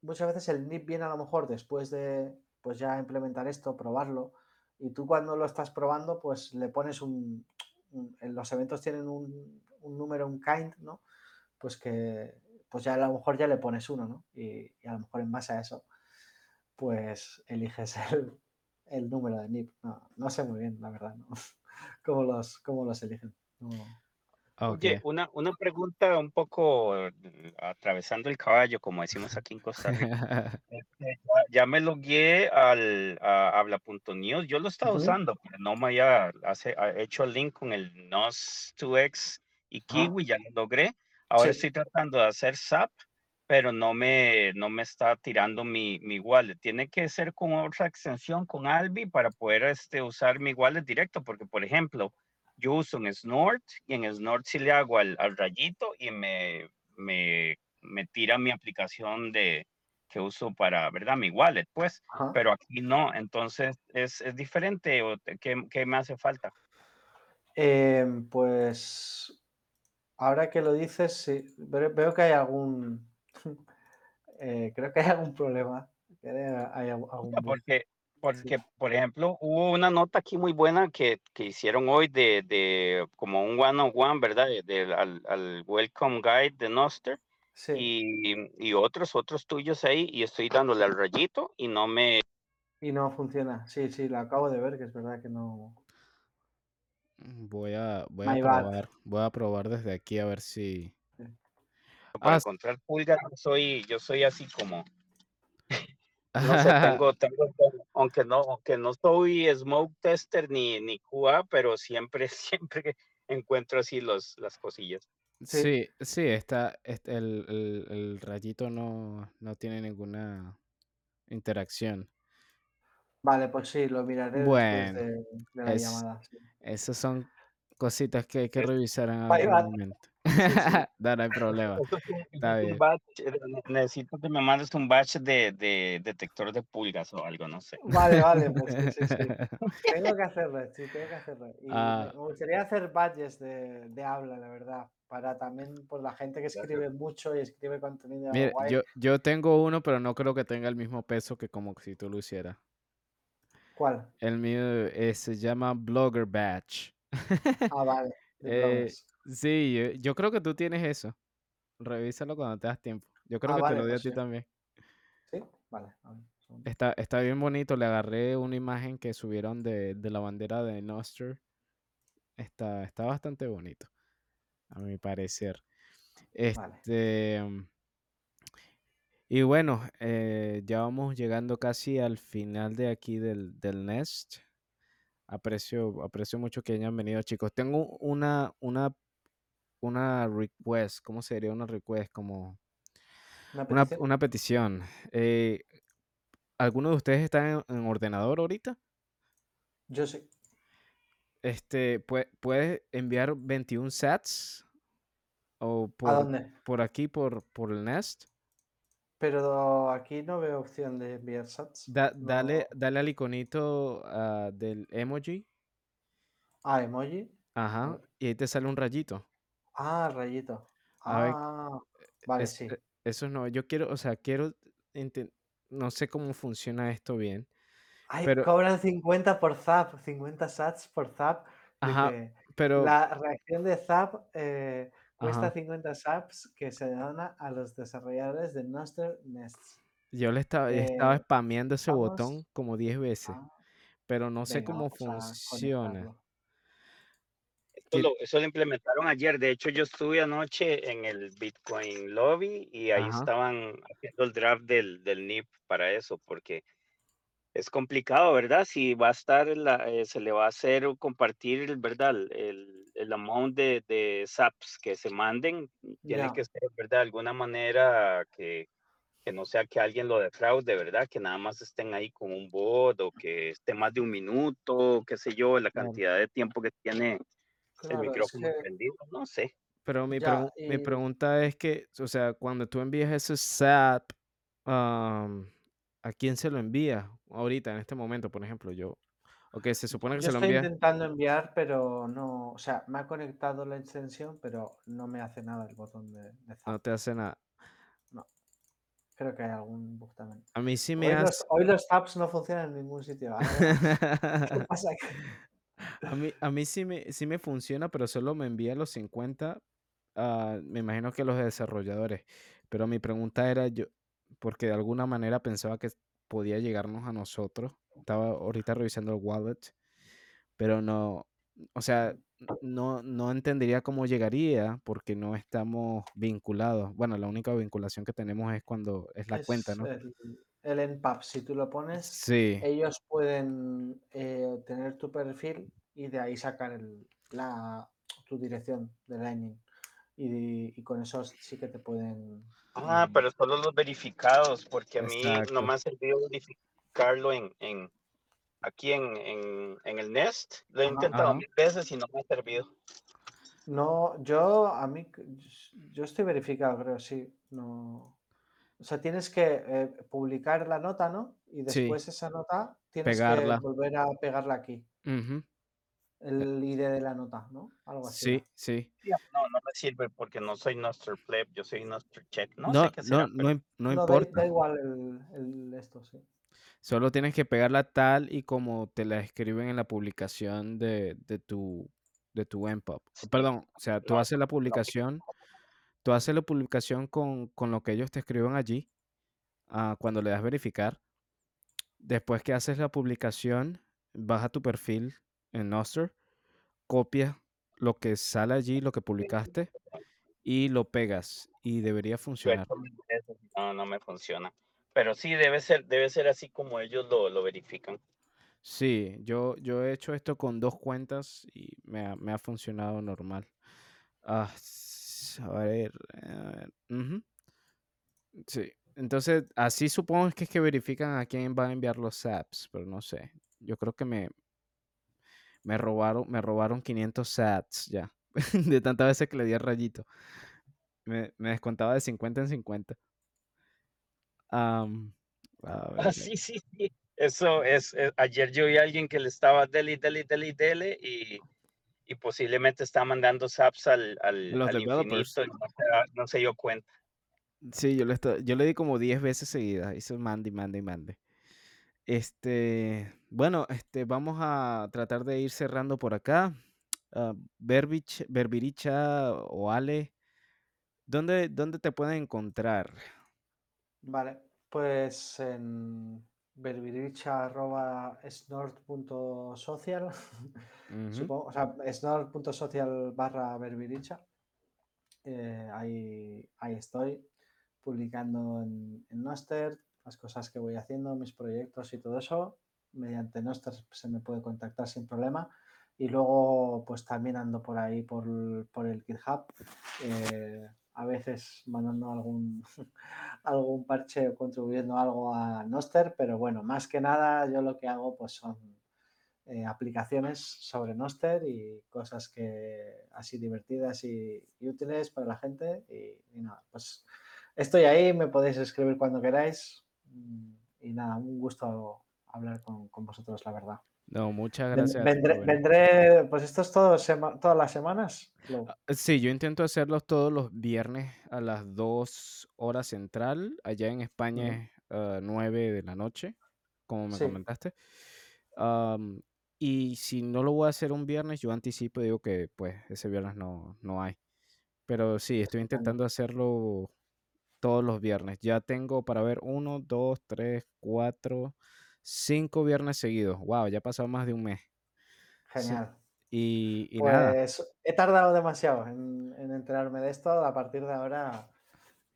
muchas veces el NIP viene a lo mejor después de pues ya implementar esto, probarlo y tú cuando lo estás probando, pues le pones un, los eventos tienen un, número, un kind, ¿no? Pues que, pues ya a lo mejor ya le pones uno, ¿no? Y, a lo mejor en base a eso, pues eliges el, número de NIP. No, no, sé muy bien, la verdad, ¿no? Cómo los, cómo los eligen. Ok. Oye, una, una pregunta un poco eh, atravesando el caballo, como decimos aquí en Costa Rica. Este, ya, ya me logué al a habla.news. Yo lo estaba Ujú. usando, pero no me había hace- ha hecho el link con el NOS2X y. Kiwi, ya lo logré. Ahora Sí. estoy tratando de hacer SAP, pero no me, no me está tirando mi, mi wallet. Tiene que ser con otra extensión, con Albi, para poder este, usar mi wallet directo, porque, por ejemplo, yo uso en Snort y en Snort sí le hago al, al rayito y me, me, me tira mi aplicación de que uso para, ¿verdad? Mi wallet, pues, Ajá. pero aquí no, entonces es, es diferente ¿qué, qué me hace falta? Em, pues ahora que lo dices, sí, veo que hay algún, eh, creo que hay algún problema, hay algún bug. Porque, Sí. porque, por ejemplo, hubo una nota aquí muy buena que, que hicieron hoy de, de como un one-on-one, ¿verdad? De, del- al, al Welcome Guide de Noster Sí. y, y otros, otros tuyos ahí y estoy dándole al rayito y no me, Y no funciona. Sí, sí, lo acabo de ver, que es verdad que no. Voy a, voy a My bad. probar. Voy a probar desde aquí a ver si. Para Ah, encontrar pulgas, yo soy, yo soy así como, no sé, tengo, tengo, aunque no, aunque no soy smoke tester ni, ni QA, pero siempre, siempre encuentro así los, las cosillas. Sí. Sí, sí, está, el, el- el rayito no, no tiene ninguna interacción. Vale, pues sí, lo miraré Bueno, después de, de la es- llamada. sí. Esas son cositas que hay que revisar en algún momento. No, no hay problema. Está bien. batch, eh, ne- necesito que me mandes un batch de, de detector de pulgas o algo, no sé. Vale, vale, pues sí, sí, sí. Tengo que hacerlo, sí, tengo que hacerlo. Y me- Ah. me gustaría hacer badges de, de habla, la verdad, para también por la gente que escribe mucho y escribe contenido Mira, guay. yo, yo tengo uno, pero no creo que tenga el mismo peso que como si tú lo hicieras. ¿Cuál? El mío eh, se llama Blogger Batch. Ah, vale. Eh. Sí, yo, yo creo que tú tienes eso. Revísalo cuando te das tiempo. Yo creo Ah, que vale, te lo di a pues ti sí. también. ¿Sí? Vale. a ver, un segundo. Está, está bien bonito. Le agarré una imagen que subieron de, de la bandera de Noster. Está, está bastante bonito, a mi parecer. Vale. Este, mm, y bueno, eh, ya vamos llegando casi al final de aquí del, del Nest. Aprecio, aprecio mucho que hayan venido, chicos. Tengo una, una, una request. ¿Cómo sería una request? Como ¿Una petición? una petición. Eh, ¿alguno de ustedes está en, en ordenador ahorita? Yo sí. Este, pue- ¿puedes enviar 21 sats? O ¿A por, dónde? por aquí, por, por el Nest. Pero aquí no veo opción de enviar sats. Da- No. dale, dale al iconito ah, del emoji. Ah, emoji. Ajá. Y ahí te sale un rayito. Ah, rayito. A ver, Ah, vale, Es- sí. eh, Eso no, yo quiero, o sea, quiero, enten- no sé cómo funciona esto bien. Ay, pero- cobran 50 por zap, 50 sats por zap. Ajá, Dice, Pero, la reacción de zap eh, cuesta Ajá. 50 saps que se dona a los desarrolladores de Noster Nests. yo le estaba, yo estaba eh, spameando ese vamos- botón como 10 veces, Ah, pero no sé venga, cómo vamos a funciona. conectarlo. Lo, eso lo implementaron ayer. De hecho, yo estuve anoche en el Bitcoin Lobby y ahí Ajá. estaban haciendo el draft del, del NIP para eso, porque es complicado, ¿verdad? Si va a estar, la, eh, se le va a hacer o compartir, ¿verdad? El, el, amount de, de SAPs que se manden, tiene Ya. que ser, ¿verdad? De alguna manera que, que no sea que alguien lo defraude, ¿verdad? Que nada más estén ahí con un bot o que esté más de un minuto, qué sé yo, la cantidad de tiempo que tiene el es micrófono que- prendido, no sé. Pero mi, Ya, pregu- mi y- pregunta es que, o sea, cuando tú envías ese SAP, ¿a quién se lo envía ahorita, en este momento, por ejemplo? Yo, ok, se supone que Yo se lo estoy intentando enviar, pero no, o sea, me ha conectado la extensión, pero no me hace nada el botón de, de zap. No te hace nada. Creo que hay algún bug también. A mí sí me Hoy hace. los, hoy los tabs no funcionan en ningún sitio. ¿Qué pasa? A mí, a mí sí me, sí me funciona, pero solo me envía los 50, ah, me imagino que los desarrolladores. Pero mi pregunta era yo, porque de alguna manera pensaba que podía llegarnos a nosotros. Estaba ahorita revisando el wallet, pero no, o sea, no, no entendería cómo llegaría porque no estamos vinculados. Bueno, la única vinculación que tenemos es cuando es la cuenta, ¿no? el, el NPAP. Si tú lo pones, Sí, ellos pueden eh, tener tu perfil y de ahí sacar el- la, tu dirección de Lightning. Y, y con eso sí que te pueden. Ah, eh, pero solo los verificados, porque a mí Exacto. no me ha servido verificarlo en, en aquí en, en, en el Nest. Lo he Ajá. intentado Ajá. mil veces y no me ha servido. No, yo a mí, yo estoy verificado, creo, sí. No. O sea, tienes que eh, publicar la nota, ¿no? Y Sí. después esa nota tienes Pegarla. que volver a pegarla aquí. Ujú, El ID de la nota, ¿no? Algo así. Sí, sí. No, no me sirve porque no soy Noster Pleb, yo soy Noster Check. No, No, sé qué será, no, pero no, no No, da, importa. da igual el, el esto, sí. Solo tienes que pegarla tal y como te la escriben en la publicación de, de tu de tu MPOP. Perdón, o sea, tú No, haces la publicación, tú haces la publicación con, con lo que ellos te escriben allí, ah, cuando le das verificar. Después que haces la publicación, vas a tu perfil en Noster, copias lo que sale allí, lo que publicaste, y lo pegas. Y debería funcionar. no, no me funciona. Pero sí, debe ser, debe ser así como ellos lo, lo verifican. Sí, yo, yo he hecho esto con dos cuentas y me ha, me ha funcionado normal. Ah, a ver, a ver, ujú, Sí, entonces así supongo que es que verifican a quién va a enviar los apps, pero no sé. Yo creo que me, me robaron, me robaron 500 sats ya, de tantas veces que le di a rayito. Me, me descontaba de 50 en 50. Am, a ver, Ah, sí, sí, sí. Eso es, es- ayer yo vi a alguien que le estaba dele, dele, dele, dele y, y posiblemente está mandando saps al, al, los al infinito y no se, no se dio cuenta. Sí, yo le, esta- yo le di como 10 veces seguidas. Hice mande, mande, mande. Este, bueno, este, vamos a tratar de ir cerrando por acá. Ah, Berbich, Berbiricha o Ale, ¿dónde, dónde te pueden encontrar? Vale, pues en berbiricha.snort.social, Ujú, supongo, o sea, snort.social barra berbiricha. eh, ahí, ahí estoy publicando en, en Noster las cosas que voy haciendo, mis proyectos y todo eso. Mediante Noster se me puede contactar sin problema. Y luego, pues también ando por ahí por, el- por el GitHub, eh, a veces mandando algún, algún parche o contribuyendo algo a Noster, pero bueno, más que nada yo lo que hago pues son eh, aplicaciones sobre Noster y cosas que así divertidas y, útiles para la gente y, y nada, pues estoy ahí, me podéis escribir cuando queráis mm, y nada, un gusto hablar con, con vosotros, la verdad. No, muchas gracias. ti Vendré, vendré, pues esto es todo, sema- todas las semanas. Ah, Sí, yo intento hacerlos todos los viernes a las 2 horas central. Allá en España es ah, 9 de la noche, como me Sí. comentaste. Y si no lo voy a hacer un viernes, yo anticipo y digo que pues ese viernes no, no hay. Pero sí, estoy intentando hacerlo todos los viernes. Ya tengo para ver uno, dos, tres, cuatro, cinco viernes seguidos. Wow, ya ha pasado más de un mes. Sí. Genial. Y, y nada, Pues he tardado demasiado en, en enterarme de esto. A partir de ahora,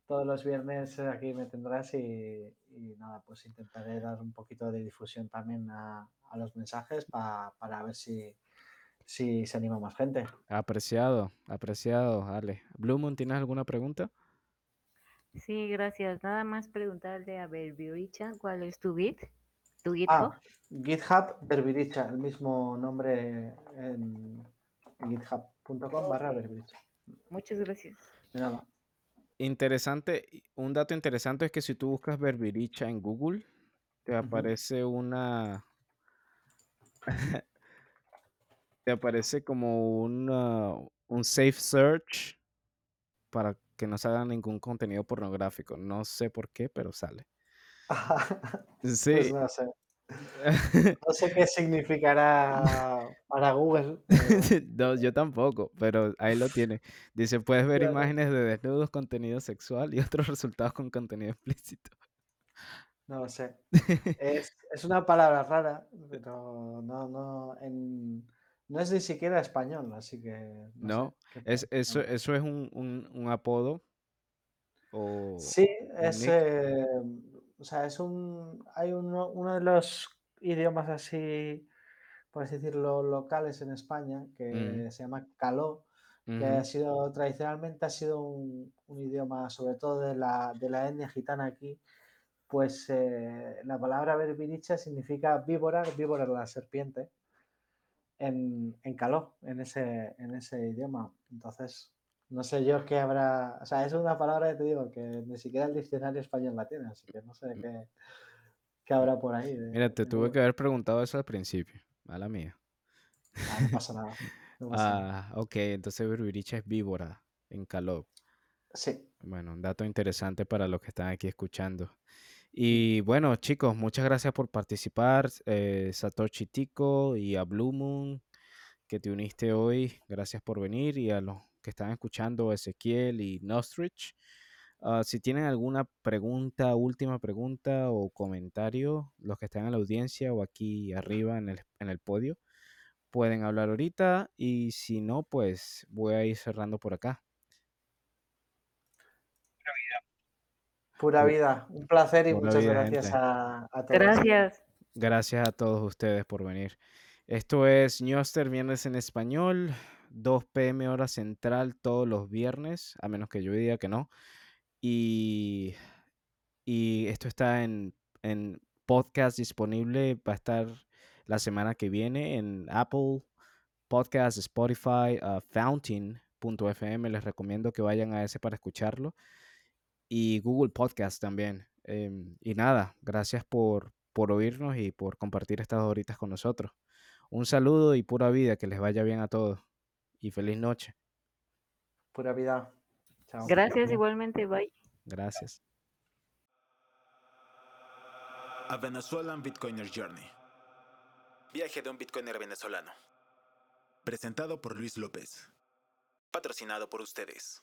todos los viernes eh, aquí me tendrás y, y nada, pues intentaré dar un poquito de difusión también a, a los mensajes pa- para ver si, si se anima más gente. apreciado, apreciado, Ale. Blue Moon, ¿tienes alguna pregunta? Sí, gracias. Nada más preguntarle a Berbiricha, ¿cuál es tu Git? ¿Tu GitHub? Ah, GitHub Berbiricha, el mismo nombre en github.com barra Berbiricha. Muchas gracias. De nada. Interesante, un dato interesante es que si tú buscas Berbiricha en Google, te aparece una, te aparece como una- un safe search para que no salga ningún contenido pornográfico. No sé por qué, pero sale. Pues Sí. no sé. No sé qué significará para Google. pero- No, yo tampoco, pero ahí lo tiene. Dice, puedes ver Claro. imágenes de desnudos, contenido sexual y otros resultados con contenido explícito. No lo sé. Es, es una palabra rara, pero no, no, en, No es ni siquiera español, así que. No, sé, es, eso, eso es un, un- un apodo o Sí, un es. eh, o sea, es un. Hay uno, uno de los idiomas así, por así decirlo, locales en España, que Mm, se llama caló, que ha sido, tradicionalmente ha sido un, un idioma, sobre todo de la, de la etnia gitana aquí, pues eh, la palabra berbericha significa víbora, víbora la serpiente, en, en caló, en ese, en ese idioma. Entonces, no sé yo qué habrá, o sea, es una palabra que te digo que ni siquiera el diccionario español la tiene, así que no sé m- qué, qué habrá por ahí. de- Mira, te de tuve que haber preguntado eso al principio. Mala mía. Ah, no pasa nada. No pasa nada. Ah, ok, entonces Berbericha es víbora en Caló. Sí, Bueno, un dato interesante para los que están aquí escuchando. mm, Y bueno, chicos, muchas gracias por participar. eh, Satoshi Tico y a Blue Moon que te uniste hoy. Gracias por venir. Y a los que están escuchando, Ezequiel y Nostrich. Ah, si tienen alguna pregunta, última pregunta o comentario, los que están en la audiencia o aquí arriba en el, en el podio, pueden hablar ahorita. Y si no, pues voy a ir cerrando por acá. pura Pu- vida. Un placer y Pura muchas vida, gracias gente. a, a todos. Gracias. Gracias a todos ustedes por venir. Esto es Ñoster Viernes en Español, 2 pm hora central todos los viernes, a menos que yo diga que no. Y, y esto está en, en podcast disponible, va a estar la semana que viene en Apple Podcast, Spotify, uh, Fountain.fm. Les recomiendo que vayan a ese para escucharlo. Y Google Podcast también. Em, y nada, gracias por, por oírnos y por compartir estas horitas con nosotros. Un saludo y pura vida, que les vaya bien a todos. Y feliz noche. Pura vida. Chao. Gracias igualmente. Bye. Gracias. A Venezuelan Bitcoiner Journey. Viaje de un Bitcoiner venezolano. Presentado por Luis López. Patrocinado por ustedes.